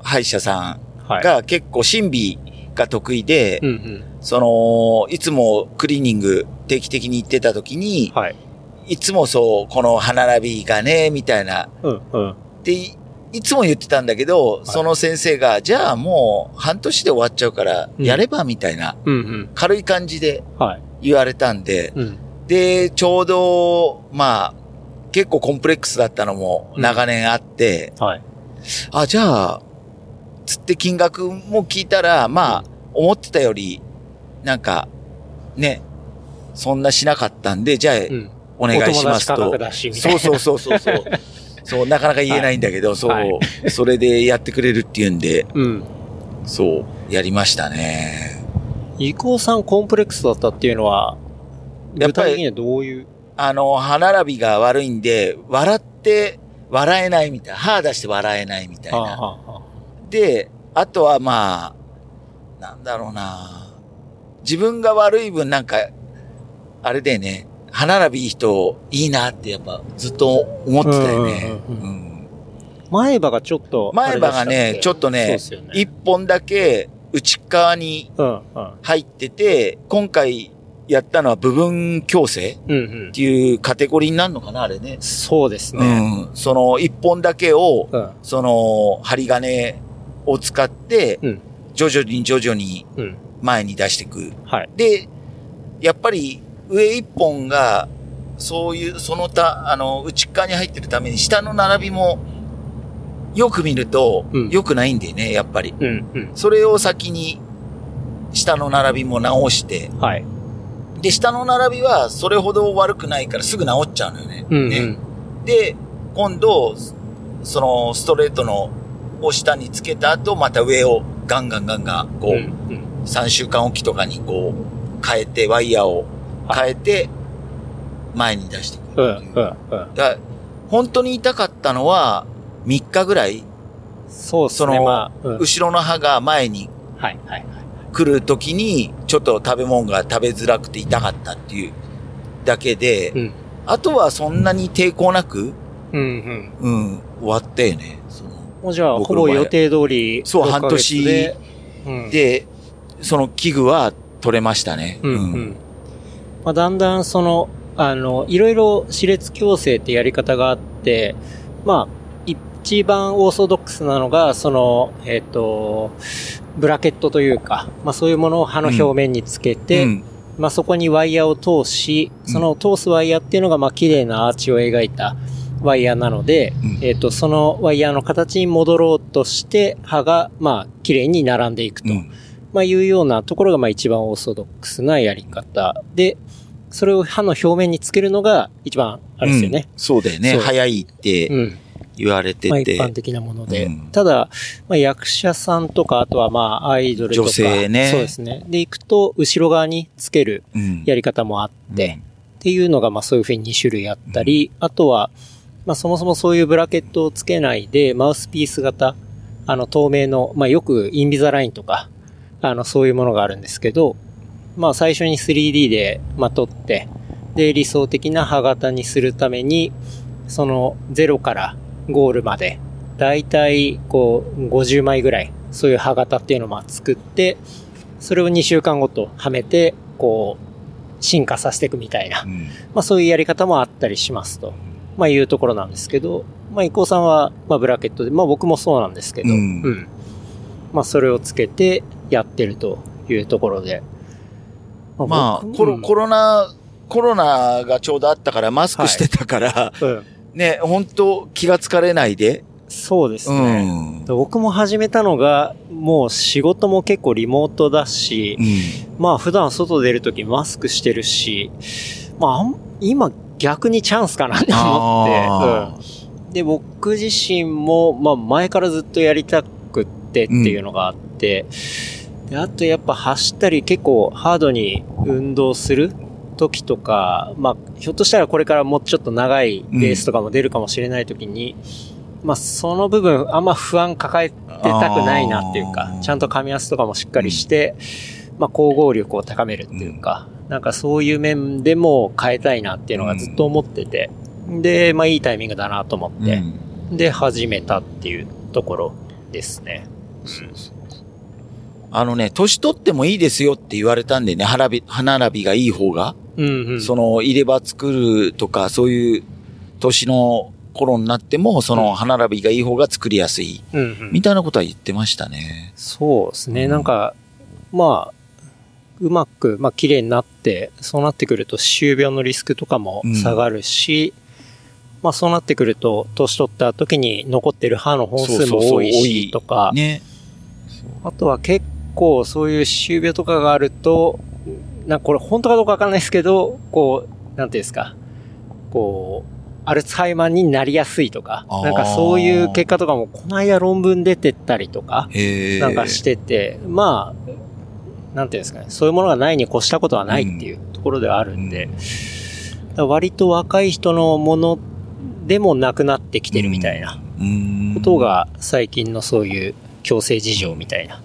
ー、歯医者さうん。が結構審美が得意で、うんうん。その、いつもクリーニング定期的に行ってた時に、はい。いつもそう、この歯並びがね、みたいな、うんうん。ってい、いつも言ってたんだけど、その先生が、じゃあもう半年で終わっちゃうから、うんやればみたいな、うんうん。軽い感じではい。言われたんで、うん。で、ちょうど、まあ、結構コンプレックスだったのも長年あって、はい。あ、じゃあ、つって金額も聞いたら、まあ、思ってたより、なんか、ね、そんなしなかったんで、じゃあ、うん。お願いしますとお友達価格。だし、みたいな。そうそうそうそう (laughs) そう。なかなか言えないんだけど、そう、はいそれでやってくれるっていうんで、うん。そう、やりましたね。伊藤さんコンプレックスだったっていうのは、具体的にはどういう？あの、歯並びが悪いんで、笑って、笑えないみたいな。歯出して笑えないみたいな。あああで、あとはまあ、なんだろうな。自分が悪い分なんか、あれだよね。歯並びいい人いいなってやっぱずっと思ってたよね。うんうんうんうん前歯がちょっとっけ。前歯がね、ちょっとねで、すよね。一本だけ内側にうん、うん。入ってて、今回やったのは部分矯正うん、うんっ。ていうカテゴリーになるのかな、あれね。そうですね。うん。その一本だけを、うん。その針金を使ってうん、徐々に徐々にうん。前に出していく。はい。で、やっぱり上一本が、そういう、その他、あの、内側に入ってるために下の並びも、よく見るとうん、良くないんだよね、やっぱり。うん。うん。それを先に、下の並びも直して、はい。で、下の並びはそれほど悪くないからすぐ直っちゃうのよね。うん。うねん。で、今度、そのストレートのを下につけた後、また上をガンガンガンガン、こう、うん。3週間おきとかにこう、変えて、ワイヤーを変えて、前に出してくうん。るっていう。うん。うん。だから本当に痛かったのは、3日ぐらい、そうですね。そのまあ、うん。後ろの歯が前にはい。はい。来る時に、ちょっと食べ物が食べづらくて痛かったっていうだけで、うん。あとはそんなに抵抗なく、うん。うん。うん、終わったよね。そのもうじゃあ、ほぼ予定通り、そう6ヶ月半年で。うん。で、その器具は取れましたね。うん。うん。まあ、だんだんその、あの、いろいろ歯列矯正ってやり方があって、まあ、一番オーソドックスなのが、その、えっ、と、ブラケットというか、まあそういうものを歯の表面につけて、うん。まあそこにワイヤーを通し、その通すワイヤーっていうのがまあ綺麗なアーチを描いたワイヤーなので、うん。えっ、と、そのワイヤーの形に戻ろうとして歯がまあ綺麗に並んでいくと、うん。まあいうようなところがまあ一番オーソドックスなやり方。で、それを歯の表面につけるのが一番あれですよね。うんそうだよね。早いってうん。言われてまあ一て。般的なもので。うんただ、まあ役者さんとか、あとはまあアイドルとか。女性ねそうですね。で、行くと、後ろ側につけるうんやり方もあって、っていうのがまあそういうふうに2種類あったり、あとは、まあそもそもそういうブラケットをつけないで、マウスピース型、あの透明の、まあよくインビザラインとか、あのそういうものがあるんですけど、まあ最初に 3D でまとって、で理想的な歯型にするために、その0からゴールまで、だいたいこう50枚ぐらい、そういう歯型っていうのをまあ作って、それを2週間ごとはめて、こう、進化させていくみたいな、うん。まあそういうやり方もあったりしますと、まあいうところなんですけど、まあ、伊藤さんは、まあブラケットで、まあ僕もそうなんですけど、うん。まあそれをつけてやってるというところで。まあ、僕コロ、コロナ、コロナがちょうどあったからマスクしてたから、うん (laughs) ね、本当気がつかれないで。そうですうね。ん。僕も始めたのが、もう仕事も結構リモートだし、まあ普段外出るときマスクしてるし、まあ今逆にチャンスかなって思あって、うん。で、僕自身も、まあ前からずっとやりたくってっていうのがあって、であとやっぱ走ったり結構ハードに運動する時とか、まあひょっとしたらこれからもうちょっと長いレースとかも出るかもしれない時に、まあその部分あんま不安抱えてたくないなっていうかちゃんと噛み合わせとかもしっかりして、まあ光合力を高めるっていうか、なんかそういう面でも変えたいなっていうのがずっと思ってて、で、まあいいタイミングだなと思って、うん。で始めたっていうところですね。あのね、年取ってもいいですよって言われたんでね、歯並び、歯並びがいい方が、うんうん。その入れ歯作るとか、そういう年の頃になっても、その歯並びがいい方が作りやすい、うんうんみたいなことは言ってましたね。そうですね。うんなんか、まあ、うまく、まあ、綺麗になって、そうなってくると、歯周病のリスクとかも下がるし、まあ、そうなってくると、年取った時に残ってる歯の本数も多いし、とか、ね。あとは結構そういう歯周病とかがあると、なんかこれ本当かどうかわかんないですけど、こう、なんていうんですか、こう、アルツハイマーになりやすいとか、なんかそういう結果とかも、この間論文出てったりとか。なんかしてて、まあ、なんていうんですかね、そういうものがないに越したことはないっていうところではあるんで、だから割と若い人のものでもなくなってきてるみたいなうんことが最近のそういう強制事情みたいな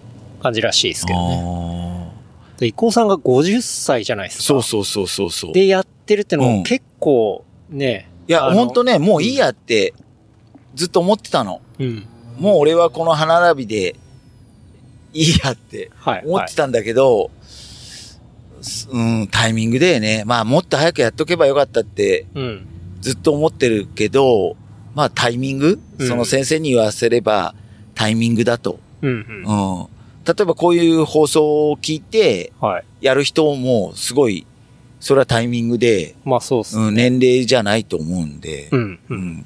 感じらしいですけどね。伊藤さんが50歳じゃないですか。ーそうそうそうそうそう。いで、やってるってのうんも結構ね、や、あのほんとね、もういいやって、ずっと思ってたの。うん。もう俺はこの歯並びで、いいやってはい。思ってたんだけど、すうん、タイミングでね、まあもっと早くやっとけばよかったってうん。ずっと思ってるけど、まあタイミング、うんその先生に言わせればタイミングだと。うん。うん。うん。例えばこういう放送を聞いて、はい。やる人もすごい、それはタイミングで、まあそうっすね。うん、年齢じゃないと思うんで、うん。う。うんん。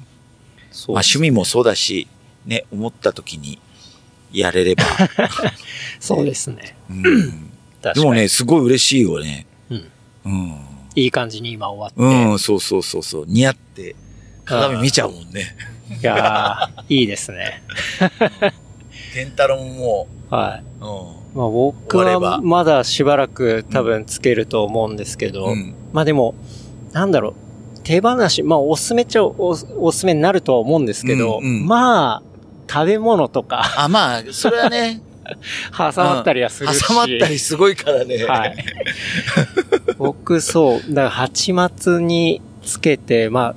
そうまあ趣味もそうだし、ね、思った時にやれれば。(laughs) そうですね。うん。でもね、すごい嬉しいよね。うん。うん。いい感じに今終わって。うん、そうそうそうそう。似合って、鏡見ちゃうもんね。いやー、いいですね。健太郎もはい。もまあ僕はまだしばらく多分つけると思うんですけう、ど、うん。まあでも、なんだろう、手放し、まあおすすめっちゃおおすすめになるとは思うんですけど、うんうんまあ、食べ物とかあ、まあ、それはね、(laughs) 挟まったりはするし。挟まったりすごいからね。はい。僕そう、だから八末につけて、まあ、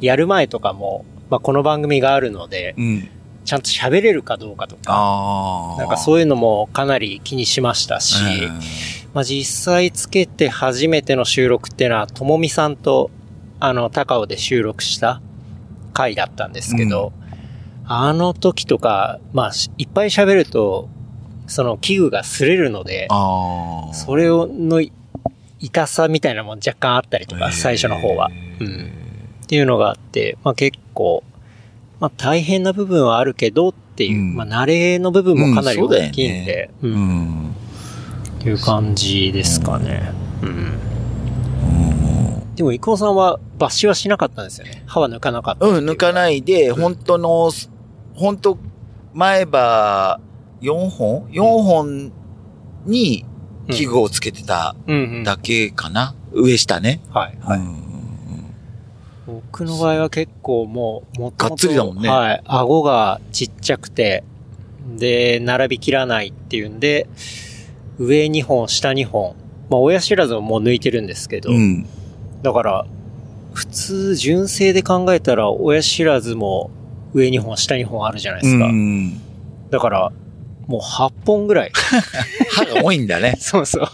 やる前とかも、まあこの番組があるので、うん。ちゃんと喋れるかどうかとか。なんかそういうのもかなり気にしましたし、うんまあ実際つけて初めての収録っていうのは、ともみさんと、あの、高尾で収録した回だったんですけど、あの時とか、まあ、しいっぱい喋ると、その器具が擦れるので。それをのい痛さみたいなのも若干あったりとか、最初の方は。うん。っていうのがあって、まあ結構、まあ大変な部分はあるけどっていう、うんまあ慣れの部分もかなり大きいんで、ううんん。っていう感じですかね。うん。でも、伊藤さんは抜歯はしなかったんですよね。歯は抜かなかった。うん、抜かないで、本当の、本当前歯4本 ?4 本に器具をつけてたうんうん。だけかな、上下ね。はい。はい。うん僕の場合は結構もう、もともとがっつりだもんねはい。顎がちっちゃくて、で、並びきらないっていうんで、上2本、下2本。まあ、親知らずももう抜いてるんですけど、うん。だから、普通、純正で考えたら、親知らずも上2本、下2本あるじゃないですか。うん。だから、もう8本ぐらい。(laughs) 歯が多いんだね。(laughs) そうそう。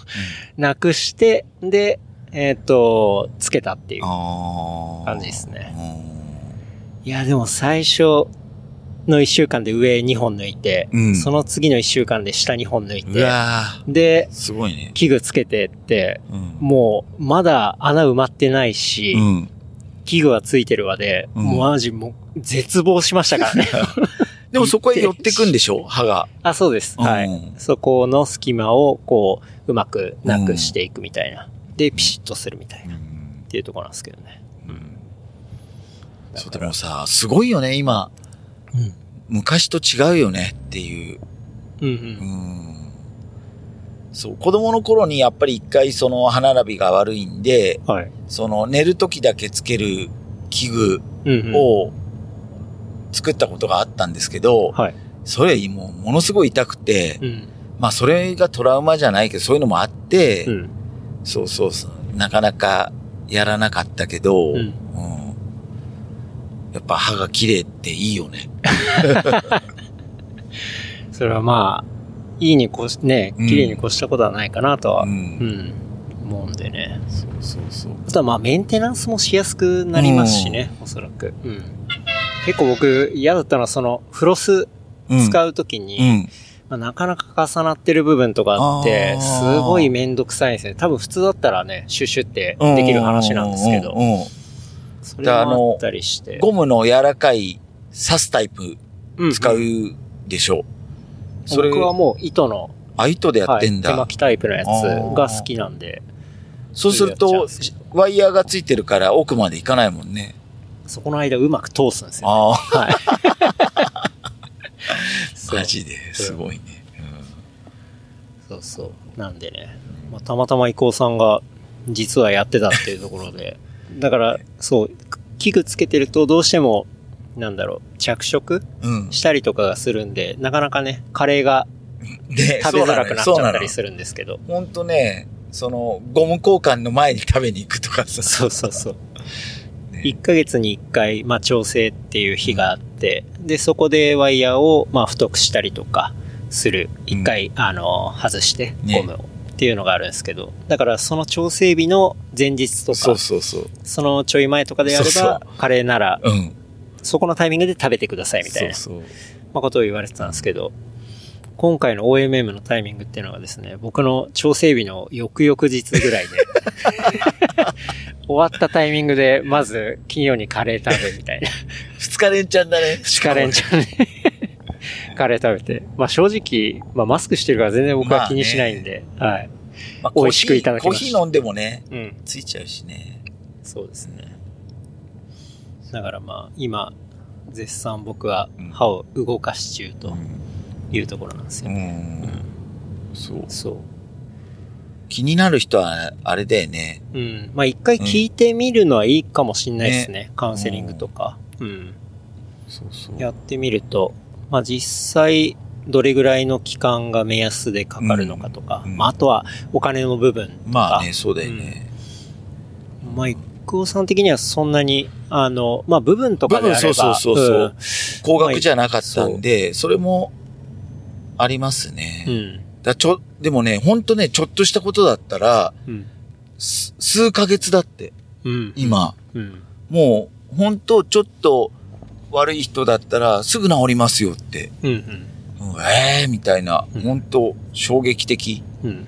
なくして、で、えっ、と、つけたっていう。感じですねうん。いや、でも最初の1週間で上2本抜いて、うんその次の1週間で下2本抜いうて、わでー、すごいね。器具つけてって、うん。もう、まだ穴埋まってないし、うん。器具はついてるわで、うんもうマジもう、絶望しましたからね。(laughs) でもそこへ寄ってくんでしょ？(laughs) 歯が。あ、そうです。はうんい。そこの隙間を、こう、うまくなくしていくみたいな。で、ピシッとするみたいな。っていうところなんですけどね。そう、でもさ、すごいよね、今。うん。昔と違うよねっていう。うんう。うんん。そう、子供の頃にやっぱり一回その歯並びが悪いんで、はい。その寝る時だけつける器具うんうん。を作ったことがあったんですけど、はい。それもうものすごい痛くて、うん。まあそれがトラウマじゃないけど、そういうのもあって、うん。そうそうそう、なかなかやらなかったけど、うんうんやっぱ歯が綺麗っていいよね。(laughs) それはまあ、いいに越し、ね、うん綺麗に越したことはないかなとは、ううんん、思うんでね。そうそうそう。あとはまあ、メンテナンスもしやすくなりますしね、おそらく。うん。結構僕、嫌だったのは、その、フロスうん使うときに、うん。まあ、なかなか重なってる部分とかあって、すごいめんどくさいんですね。多分普通だったらね、シュッシュってできる話なんですけどうん、うんうんそれもあったりして。ゴムの柔らかい刺すタイプうん使うでしょ。それ僕はもう糸の、あ、糸でやはい、ってんだ。手巻きタイプのやつが好きなんで、そうするとワイヤーがついてるから奥まで行かないもんね。そこの間うまく通すんですよ。あはい。(laughs) マジで、すごいね。そうそう。なんでね、まあ、たまたま伊藤さんが実はやってたっていうところで、だから、そう、器具つけてるとどうしても、なんだろう、着色うん。したりとかがするんで、なかなかね、カレーがで食べづらくなっちゃったりすするんですけど。ほんとね、その、ゴム交換の前に食べに行くとかさ。そうそうそう。ね1ヶ月に1回、まあ、調整っていう日があって、で、そこでワイヤーを、まあ、太くしたりとかする。1回、あの、外して、ねゴムを。っていうのがあるんですけど。だから、その調整日の前日とか、そうそうそう。そのちょい前とかでやれば、そうカレーなら、うん。そこのタイミングで食べてくださいみたいな、そうそう。まあ、ことを言われてたんですけど、今回の OMM のタイミングっていうのがですね、僕の調整日の翌々日ぐらいで、(laughs) 終わったタイミングで、まず金曜にカレー食べみたいな。(laughs) 二日連チャンだね。二日連チャンで (laughs) カレー食べて。まあ正直、まあマスクしてるから全然僕は気にしないんで、はい。まあ美味しくいただきましたコーヒー飲んでもね、うん。ついちゃうしね。そうですね。だからまあ、今、絶賛僕はうん歯を動かし中とうん。いうところなんですよ。うんそう。そう。気になる人は、あれだよね。うん。まあ一回聞いてみるのはいいかもしんないですね。カウンセリングとか。うん。そうそうやってみると、まあ実際、どれぐらいの期間が目安でかかるのかとか、うんうんまああとはお金の部分とか。まあね、そうだよね。まあ、一空さん的にはそんなに、あの、まあ部分とかであれば。部分そうそうそうそうん高額じゃなかったんまで、それも、ありますね。うん。だちょ、でもね、ほんとね、ちょっとしたことだったら、うん。す数ヶ月だって、うん。今。うん。もう、ほんと、ちょっと悪い人だったら、すぐ治りますよって。うん。うんええー、みたいなうん、ほんと、衝撃的。うん。うん。うん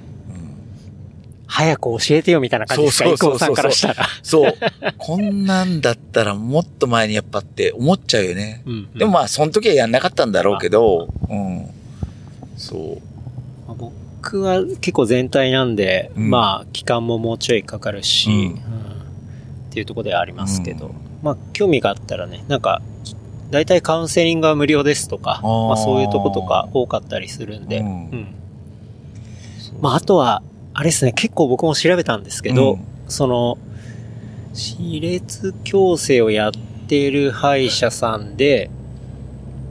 早く教えてよみたいな感じですか、そうそうそうそうさんからしたら。そう。こんなんだったらもっと前にやっぱって思っちゃうよね。うん。でもまあ、その時はやんなかったんだろうけど、うん。そう。まあ僕は結構全体なんで、うん。まあ、期間ももうちょいかかるし、うん。うんっていうところではありますけど、うん。まあ、興味があったらね、なんか、大体カウンセリングは無料ですとか、まあそういうとことか多かったりするんで、うん。うん。まああとは、あれですね、結構僕も調べたんですけど、うん。その、歯列矯正をやってる歯医者さんで、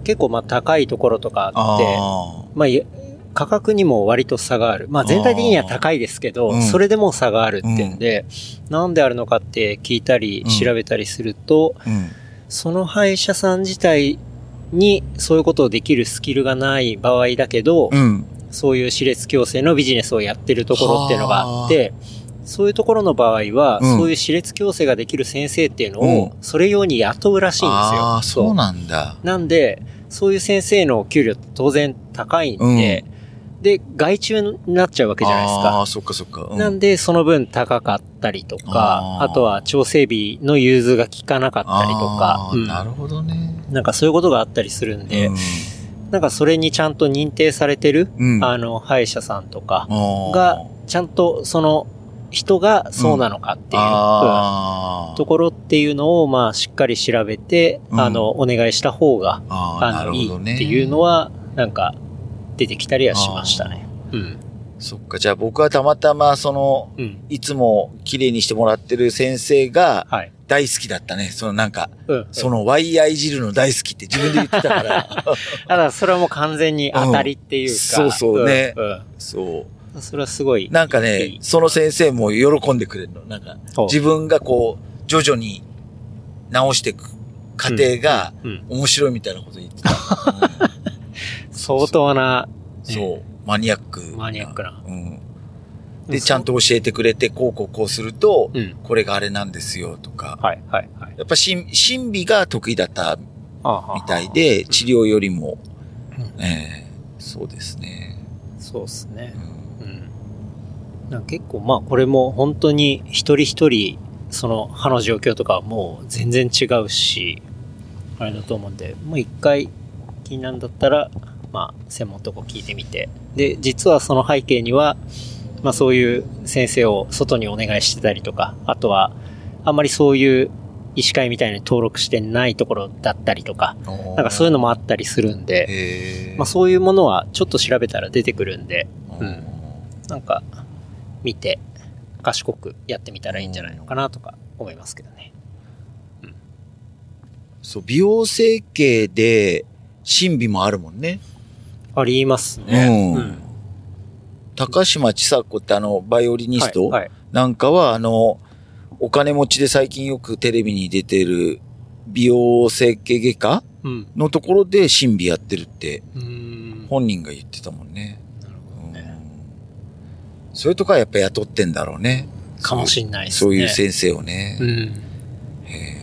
結構まあ高いところとかあって、あまあい、価格にも割と差がある。まあ全体的には高いですけど、うんそれでも差があるってんで、なんであるのかって聞いたりうん調べたりすると、あ。うん。その歯医者さん自体にそういうことをできるスキルがない場合だけど、うん。そういう歯列矯正のビジネスをやってるところっていうのがあって、そういうところの場合は、うんそういう歯列矯正ができる先生っていうのうを、それ用に雇うらしいんですよ。ああ、そうなんだ。なんで、そういう先生の給料当然高いんで、で、外注になっちゃうわけじゃないですあか。あ、そっかそっか。うなんで、その分高かったりとか、あとは調整日の融通が効かなかったりとかうんなるほどね。なんかそういうことがあったりするんで、うんなんかそれにちゃんと認定されてる、うん。あの、歯医者さんとかが、ちゃんとその人がそうなのかっていう、うんところっていうのを、まあ、しっかり調べて、うんあの、お願いした方が、あの、いい。っていうのは、なんか、出てきたりはしましたね。うん。そっか、じゃあ僕はたまたま、その、うん。いつも綺麗にしてもらってる先生がはい。大好きだったね。そのなんか、うん。そのワイヤいじるの大好きって自分で言ってたから。(laughs) ただ、それはもう完全に当たりっていうか。うんそうそうねうん。うんそう。それはすごい。なんかいねい、その先生も喜んでくれるの。なんか、自分がこう、徐々に直していく過程がうん。面白いみたいなこと言ってた。(laughs) 相当な、うんそう。マニアック。マニアックな。うん。で、ちゃんと教えてくれて、こうこうこうすると、うん。これがあれなんですよ、とか。はい、はい、はい。やっぱ審審美が得意だったあみたいで、治療よりも、うんええそうですね。そうですねう。んうん。なんか結構、まあ、これも本当に一人一人、その歯の状況とかはもう全然違うし、あれだと思うんで、もう一回気になるんだったら、まあ、専門とこ聞いてみて。で、実はその背景には、まあそういう先生を外にお願いしてたりとか、あとは、あんまりそういう医師会みたいに登録してないところだったりとか、なんかそういうのもあったりするんで、まあそういうものはちょっと調べたら出てくるんで、ううん。なんか、見て、賢くやってみたらいいんじゃないのかなとか思いますけどね。そう、美容整形で、審美もあるもんね。ありますね。うん高島千佐子ってあの、バイオリニスト、なんかは、あの、お金持ちで最近よくテレビに出てる美容整形外科うん。のところで審美やってるって。本人が言ってたもんね。なるほうんどね。そういうとこはやっぱ雇ってんだろうね。かもしんないですね。そういう先生をね。うん。へ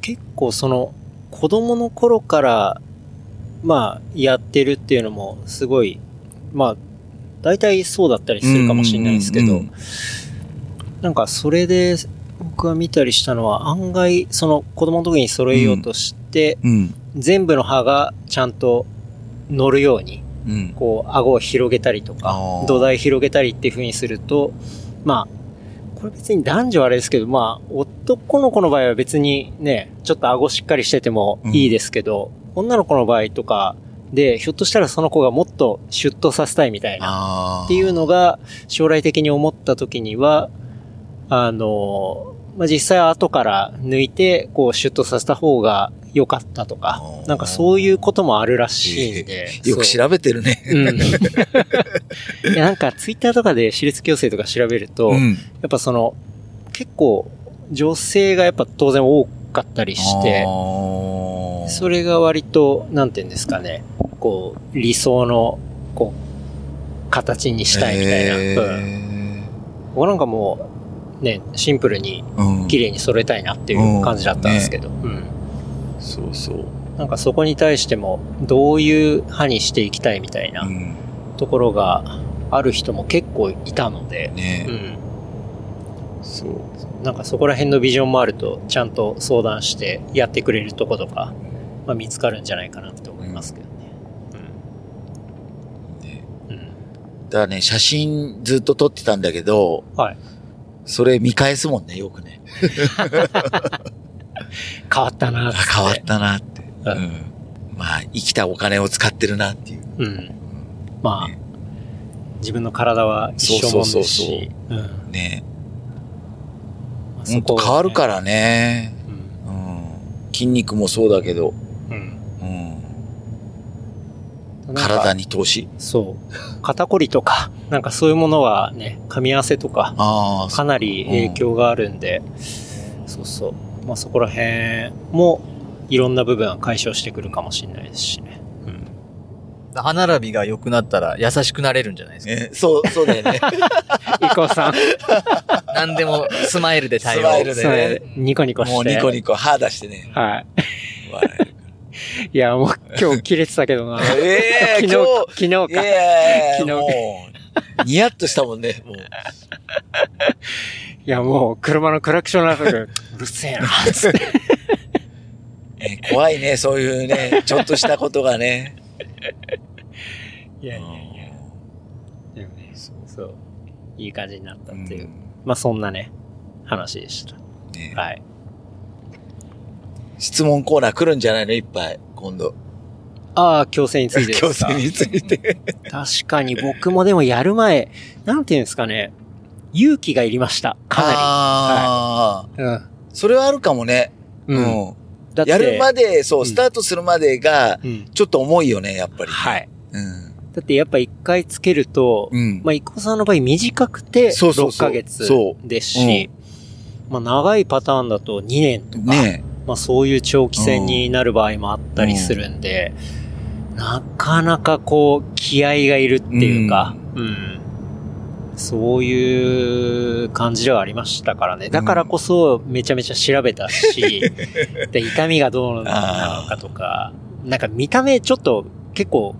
結構その、子供の頃からまあ、やってるっていうのも、すごい、まあ、大体そうだったりするかもしれないですけど、なんかそれで僕が見たりしたのは案外その子供の時に揃えようとして、うん。全部の歯がちゃんと乗るようにうん。こう顎を広げたりとか土台広げたりっていう風にするとまあこれ別に男女はあれですけどまあ男の子の場合は別にねちょっと顎しっかりしててもいいですけど、女の子の場合とかでひょっとしたらその子がもっとシュッとさせたいみたいな。っていうのが将来的に思った時には、あの、まあ、実際は後から抜いて、こう、シュッとさせた方が良かったとかなんかそういうこともあるらしいんで。よく調べてるね。うん。(laughs) いや、なんかツイッターとかで私立矯正とか調べると、やん。っぱその、結構、女性がやっぱ当然多かったりして、それ、れが割と、なんていうんですかね、こう、理想の、こう、形にしたいみたいな。うんえ僕なんかもう、ね、シンプルにーうん。綺麗に揃えたいなっていう感じだったんですけど、うんそうそう。なんかそこに対しても、どういう歯にしていきたいみたいなうん。ところがある人も結構いたので、ねうん。そう。なんかそこら辺のビジョンもあると、ちゃんと相談してやってくれるとことか、まあ見つかるんじゃないかなって思いますけどね。ねうん。うん。だからね、写真ずっと撮ってたんだけど、はい。それ見返すもんね、よくね。(laughs) 変わったなってあ変わったなって。ううんん。まあ、生きたお金を使ってるなっていう。うん。まあ、ね自分の体は一生もんですし、うん。ねまあほんと変わるからね。うんうん。筋肉もそうだけど、うんうん。体に投資？そう。肩こりとか、なんかそういうものはね、噛み合わせとか、かなり影響があるんで、そうそう。まあそこら辺も、いろんな部分は解消してくるかもしれないですしね。うん。歯並びが良くなったら優しくなれるんじゃないですか？ね、そう、そうだよね。(laughs) 伊藤さん、(laughs) 何でもスマイルで対応。スマイルでねニコニコして。もうニコニコ歯出してね。はい。(laughs) いや、もう今日切れてたけどな。ええ昨日、今昨日か。やい昨日やもう、(laughs) ニヤッとしたもんね、もう。いや、もう車のクラクションの中で、うるせえな、つって。ね (laughs) 怖いね、そういうね、ちょっとしたことがね。いやいやいや。でもね、そう。いい感じになったっていう。うんまあそんなね、話でした。ねはい。質問コーナー来るんじゃないの？いっぱい、今度。ああ、強制についてですか？強制について。確かに僕もでもやる前、なんていうんですかね、勇気がいりました。かああ、なり。それはあるかもね。うん。うん。やるまで、そうう、んスタートするまでが、うん。ちょっと重いよね、やっぱり。はい。うん。だってやっぱ一回つけると、うん。まあ、一個さんの場合短くて6そうそうそうヶ月そですし、まあ、長いパターンだと2年とか、ねまあ、そういう長期戦になる場合もあったりするんで、なかなかこう、気合がいるっていうか、うん。そういう感じではありましたからね。だからこそめちゃめちゃ調べたし、(laughs) で痛みがどうなのかとか、なんか見た目ちょっと結構、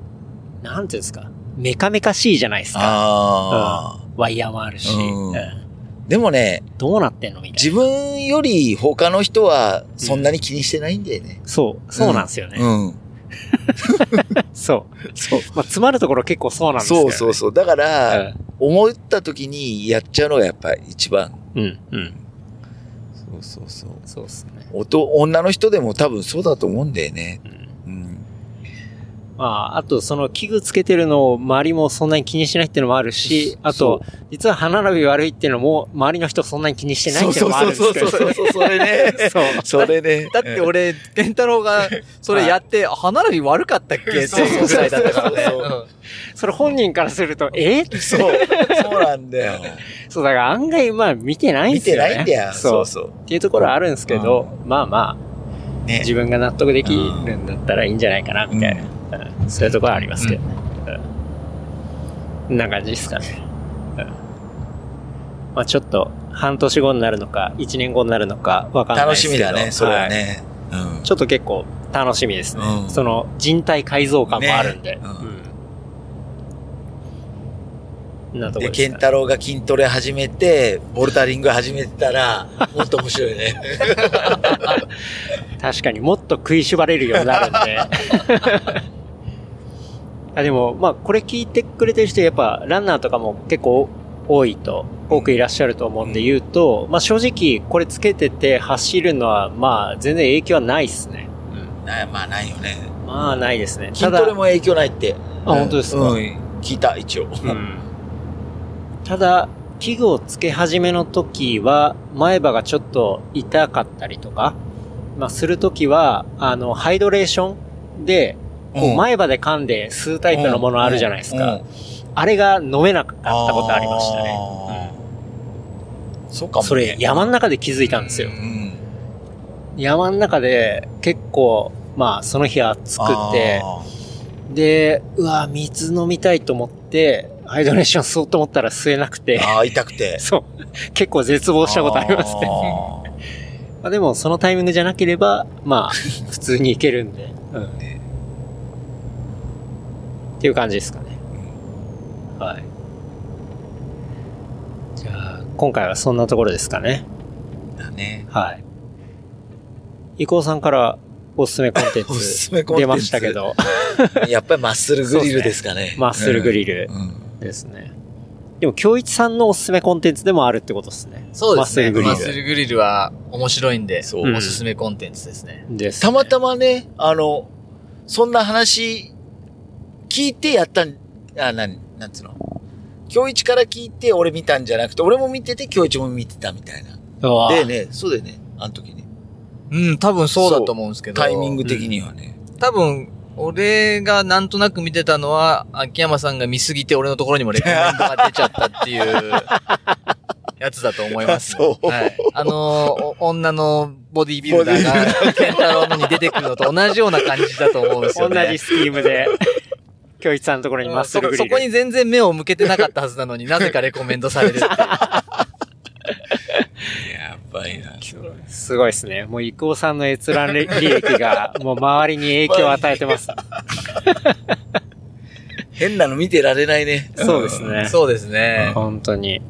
なんていうんですか、メカメカしいじゃないですか。ああ、ワイヤーもあるし、うんうんでもね、どうなってんのみたい自な。分より他の人はそんなに気にしてないんだよね。そう、そうなんですよね。うん。(laughs) そう。そう。まあ、詰まるところ結構そうなんですよ、ね。そうそうそう。だから、思った時にやっちゃうのがやっぱ一番。うん。うん、うん。そうそうそう。そうっすね。おと女の人でも多分そうだと思うんだよね。うんうん。まあ、あと、その器具つけてるのを周りもそんなに気にしないっていうのもあるし、あと、実は歯並び悪いっていうのも周りの人そんなに気にしてないっていうのもあるんですけど。そうそうそうそう、それね。そう。それね。だって俺、健太郎がそれやって、歯並び悪かったっけ？っていうぐらいだったからね。それ本人からすると、え？うん、そう、そうなんだよ。そう、だから案外まあ見てないん見てですよね。ないんだよ。そそううそう。っていうところはあるんですけど、まあまあ、ね。自分が納得できるんだったらいいんじゃないかな、みたいな。うんそういうところはありますけどね。うん。な感じですかね。うん。まあちょっと、半年後になるのか、一年後になるのか、わかんない楽ですけど。しみだね、それははいね。うん。ちょっと結構、楽しみですね。うんその人体改造感もあるんで。ねうんうん。なとこで、ねケンタロウが筋トレ始めて、ボルダリング始めてたら、(laughs) もっと面白いね。(laughs) 確かにもっと食いしばれるようになるんで。(laughs) あでも、まあ、これ聞いてくれてる人、やっぱ、ランナーとかも結構多いと、多くいらっしゃると思うんで言うと、まあ、正直、これつけてて走るのは、まあ、全然影響はないっすね。なまあ、ないよね。まあ、ないですね。筋トレも影響ないって。あ本当ですか？うん、聞いた、一応。うんただ、器具をつけ始めの時は、前歯がちょっと痛かったりとか、まあ、する時は、あの、ハイドレーションで、こううん前歯で噛んで吸うタイプのものあるじゃないですか。うんあれが飲めなかったことありましたね。あーそうかも、それ、山の中で気づいたんですよう。ん。山の中で結構、まあ、その日暑くて、あで、うわ、水飲みたいと思って、ハイドレーション吸おうと思ったら吸えなくてー、あー、痛くて。(laughs) そう。結構絶望したことありますね。あまあでも、そのタイミングじゃなければ、まあ、(laughs) 普通にいけるんで。うん。っていう感じですかね。はい。じゃあ、今回はそんなところですかね。ーだね。はい。伊藤さんからおすすめコンテンツ (laughs) すめコンテンツ出ましたけど、やっぱりマッスルグリルですかね。マッスルグリルうん。ですね。でも、京一さんのおすすめコンテンツでもあるってことですね。そうですね。マッスルグリルマッスルグリルは面白いんで、そうおすすめコンテンツですね。です、たまたまね、あの、そんな話、聞いてやったん、あ、なん、なんつうの？今日一から聞いて俺見たんじゃなくて、俺も見てて今日一も見てたみたいな。でね、そうだよね、あの時ね。うん、多分そうだと思うんですけど。タイミング的にはね。多分、俺がなんとなく見てたのは、秋山さんが見すぎて俺のところにもレコメンドが出ちゃったっていう、やつだと思います、(laughs) ね。そうはい。あの、お女のボディービルダーが、ケンタロウのに出てくるのと同じような感じだと思うんですよね。同じスキームで、(laughs) 京一さんのところにマッスルグリル。そそこに全然目を向けてなかったはずなのになぜかレコメンドされるっていう。(laughs) やばいな。すごいですね。もう、伊藤さんの閲覧履歴が、(laughs) もう周りに影響を与えてます。変なの見てられないね。そうですね。そうですね。本当に。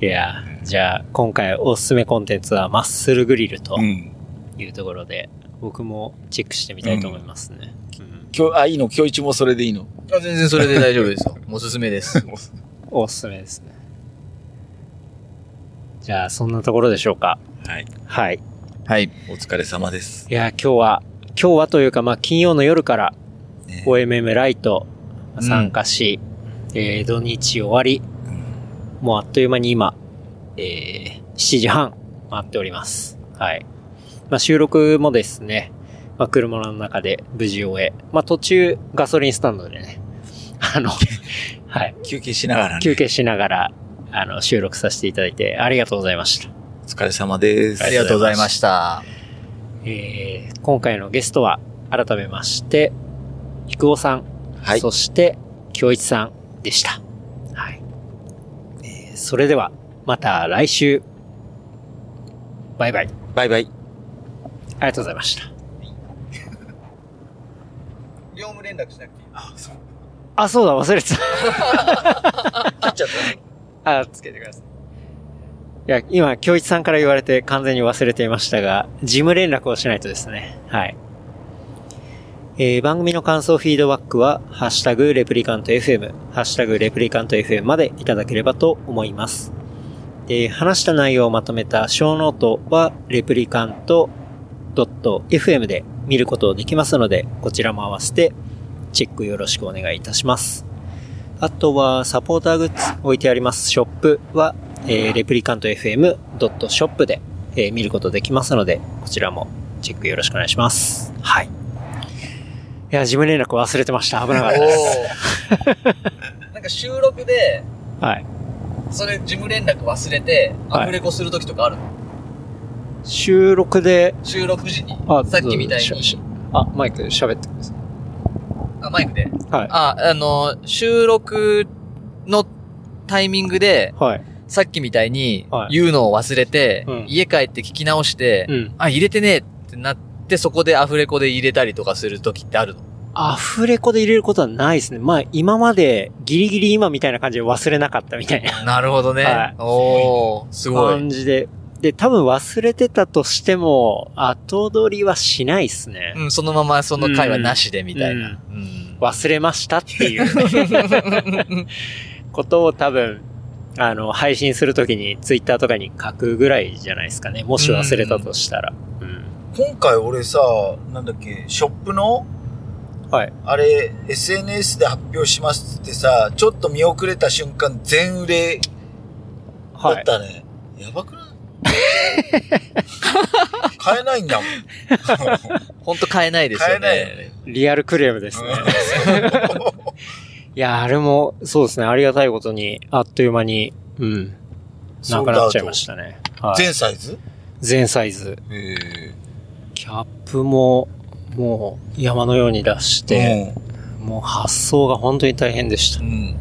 いや、じゃあ、今回おすすめコンテンツはマッスルグリルとうん。いうところで、僕もチェックしてみたいと思いますね。うん今日、あ、いいの？今日一もそれでいいの？あ全然それで大丈夫ですよ。(laughs) おすすめです。おすすめですね。じゃあ、そんなところでしょうか。はい。はい。はい。お疲れ様です。いや、今日は、今日はというか、まあ、金曜の夜から、ね OMM ライト参加し、えー土日終わり、もうあっという間に今、えー7時半回っております。はい。まあ、収録もですね、まあ、車の中で無事終え、まあ、途中ガソリンスタンドでね、あの、(laughs) はい、休憩しながらね。休憩しながら、あの、収録させていただいてありがとうございました。お疲れ様です。ありがとうございました。えー今回のゲストは、改めまして、ひくおさん、はい。そして、京一さんでした。はい。えーそれでは、また来週。バイバイ。バイバイ。ありがとうございました。(laughs) 業務連絡しなくていいあ、そう。あ、そうだ、忘れてた。(laughs) 切っちゃった。あ、つけてください。いや、今、京一さんから言われて完全に忘れていましたが、事務連絡をしないとですね。はい。えー番組の感想フィードバックは、ハッシュタグ Replicant FM、ハッシュタグ Replicant FM までいただければと思います。で、話した内容をまとめた show note は、 replicant.fm で見ることできますので、こちらも合わせてチェックよろしくお願いいたします。あとは、サポーターグッズ置いてありますショップは、えー、 replicantfm.shop で、えー見ることできますので、こちらもチェックよろしくお願いします。はい。いや、事務連絡忘れてました。危なかったです。お (laughs) なんか収録で、はい。それ事務連絡忘れて、はいアフレコするときとかあるの、収録で、収録時にあ。さっきみたいに。あ、マイク喋ってください。あ、マイクで。はい。あ、あの、収録のタイミングで、はい。さっきみたいにはい言うのを忘れて、うん家帰って聞き直して、うん。あ、入れてねえってなってそこでアフレコで入れたりとかするときってあるの？アフレコで入れることはないですね。まあ、今までギリギリ今みたいな感じで忘れなかったみたいななるほどね。はいおー、すごい。感じで。で、多分忘れてたとしても、後取りはしないですね。うん、そのままその回はなしでみたいな。ううん忘れましたっていう (laughs) ことを多分、あの、配信するときにツイッターとかに書くぐらいじゃないですかね。もし忘れたとしたら。うん。今回俺さ、なんだっけ、ショップの、はい。あれ、SNS で発表しますってさ、ちょっと見遅れた瞬間全売れだはい。ったね。やばくない？(laughs) 買えないんだもん。ほんと買えないですよ買えないよね。リアルクレームですね。いや、あれも、そうですね。ありがたいことに、あっという間に、うん。なくなっちゃいましたね。はい。全サイズ？全サイズ。へキャップも、もう山のように出して、もう発送が本当に大変でしたう。ん。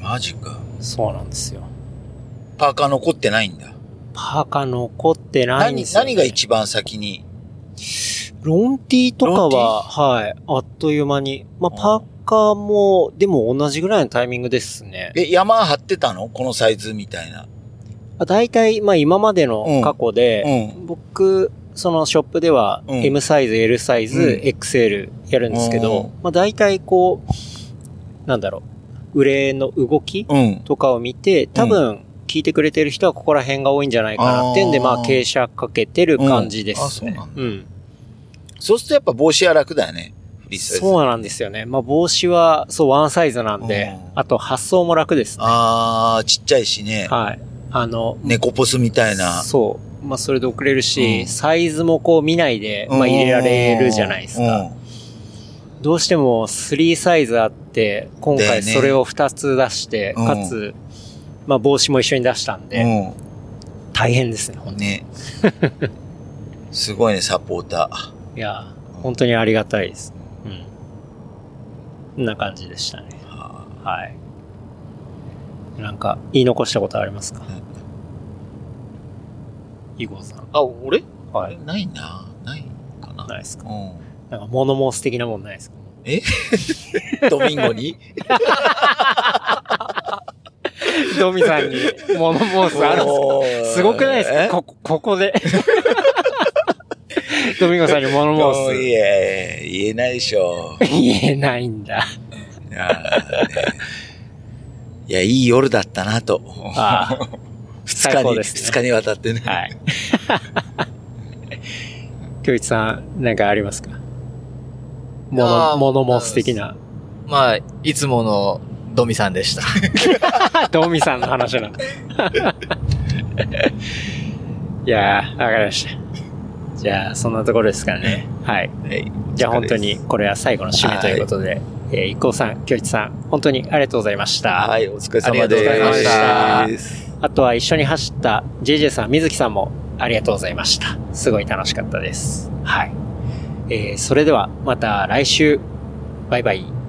マジか。そうなんですよ。パーカー残ってないんだ。パーカー残ってないんで何、すよ、ね。何が一番先に？ロンティーとかは、はい、あっという間に。まあ、パーカーも、でも同じぐらいのタイミングですね。え、山張ってたの？このサイズみたいな。大体、まあ今までの過去で、うん。僕、そのショップではうん M サイズ、L サイズ、うん XL やるんですけうんど、まあ大体こう、なんだろう、売れの動きうん。とかを見て、多分、聞いてくれてる人はここら辺が多いんじゃないかなっていうんで、まあ傾斜かけてる感じですねそうなん。だうん。そうするとやっぱ帽子は楽だよね。そうなんですよね。まあ帽子は、そう、ワンサイズなんでうん、あと発送も楽ですね。あー、ちっちゃいしね。はい。あの、猫ポスみたいな。そう。まあそれで送れるし、うんサイズもこう見ないで、まあ入れられるじゃないですか。どうしても3サイズあって、今回それを2つ出して、うんかつ、まあ帽子も一緒に出したんで、うん。大変ですね、本うん。当に。ね。(laughs) すごいね、サポーター。いや、本当にありがたいです。うん。こんな感じでしたね。ははい。なんか、言い残したことありますか？イゴさん。あ、俺？はい。ないな。ないかな。ないですか？うん。なんか物申す的なもんないですか？(laughs) ドミンゴに？(laughs) (laughs) ドミさんに物申すあるんですかすごくないですか？ここ、ここで。(laughs) ドミンゴさんに物もうい申え、言えないでしょ。す。言えないんだ。いやいや、いい夜だったなと。ああ。(laughs) 二日に、最高ですね二日にわたってね。はい。京一さん、なんかありますか？あ物、ー物申す的な。まあ、いつものドミさんでした。(laughs) ドミさんの話なの。(laughs) いやー、わかりました。じゃあ、そんなところですからね。はい。はいじゃあ本当に、これは最後の締めということで、えー、一行さん、京一さん、本当にありがとうございました。はい、お疲れ様とうございました。あとは一緒に走った JJ さん、水木さんもありがとうございました。すごい楽しかったです。はい。えー、それではまた来週。バイバイ。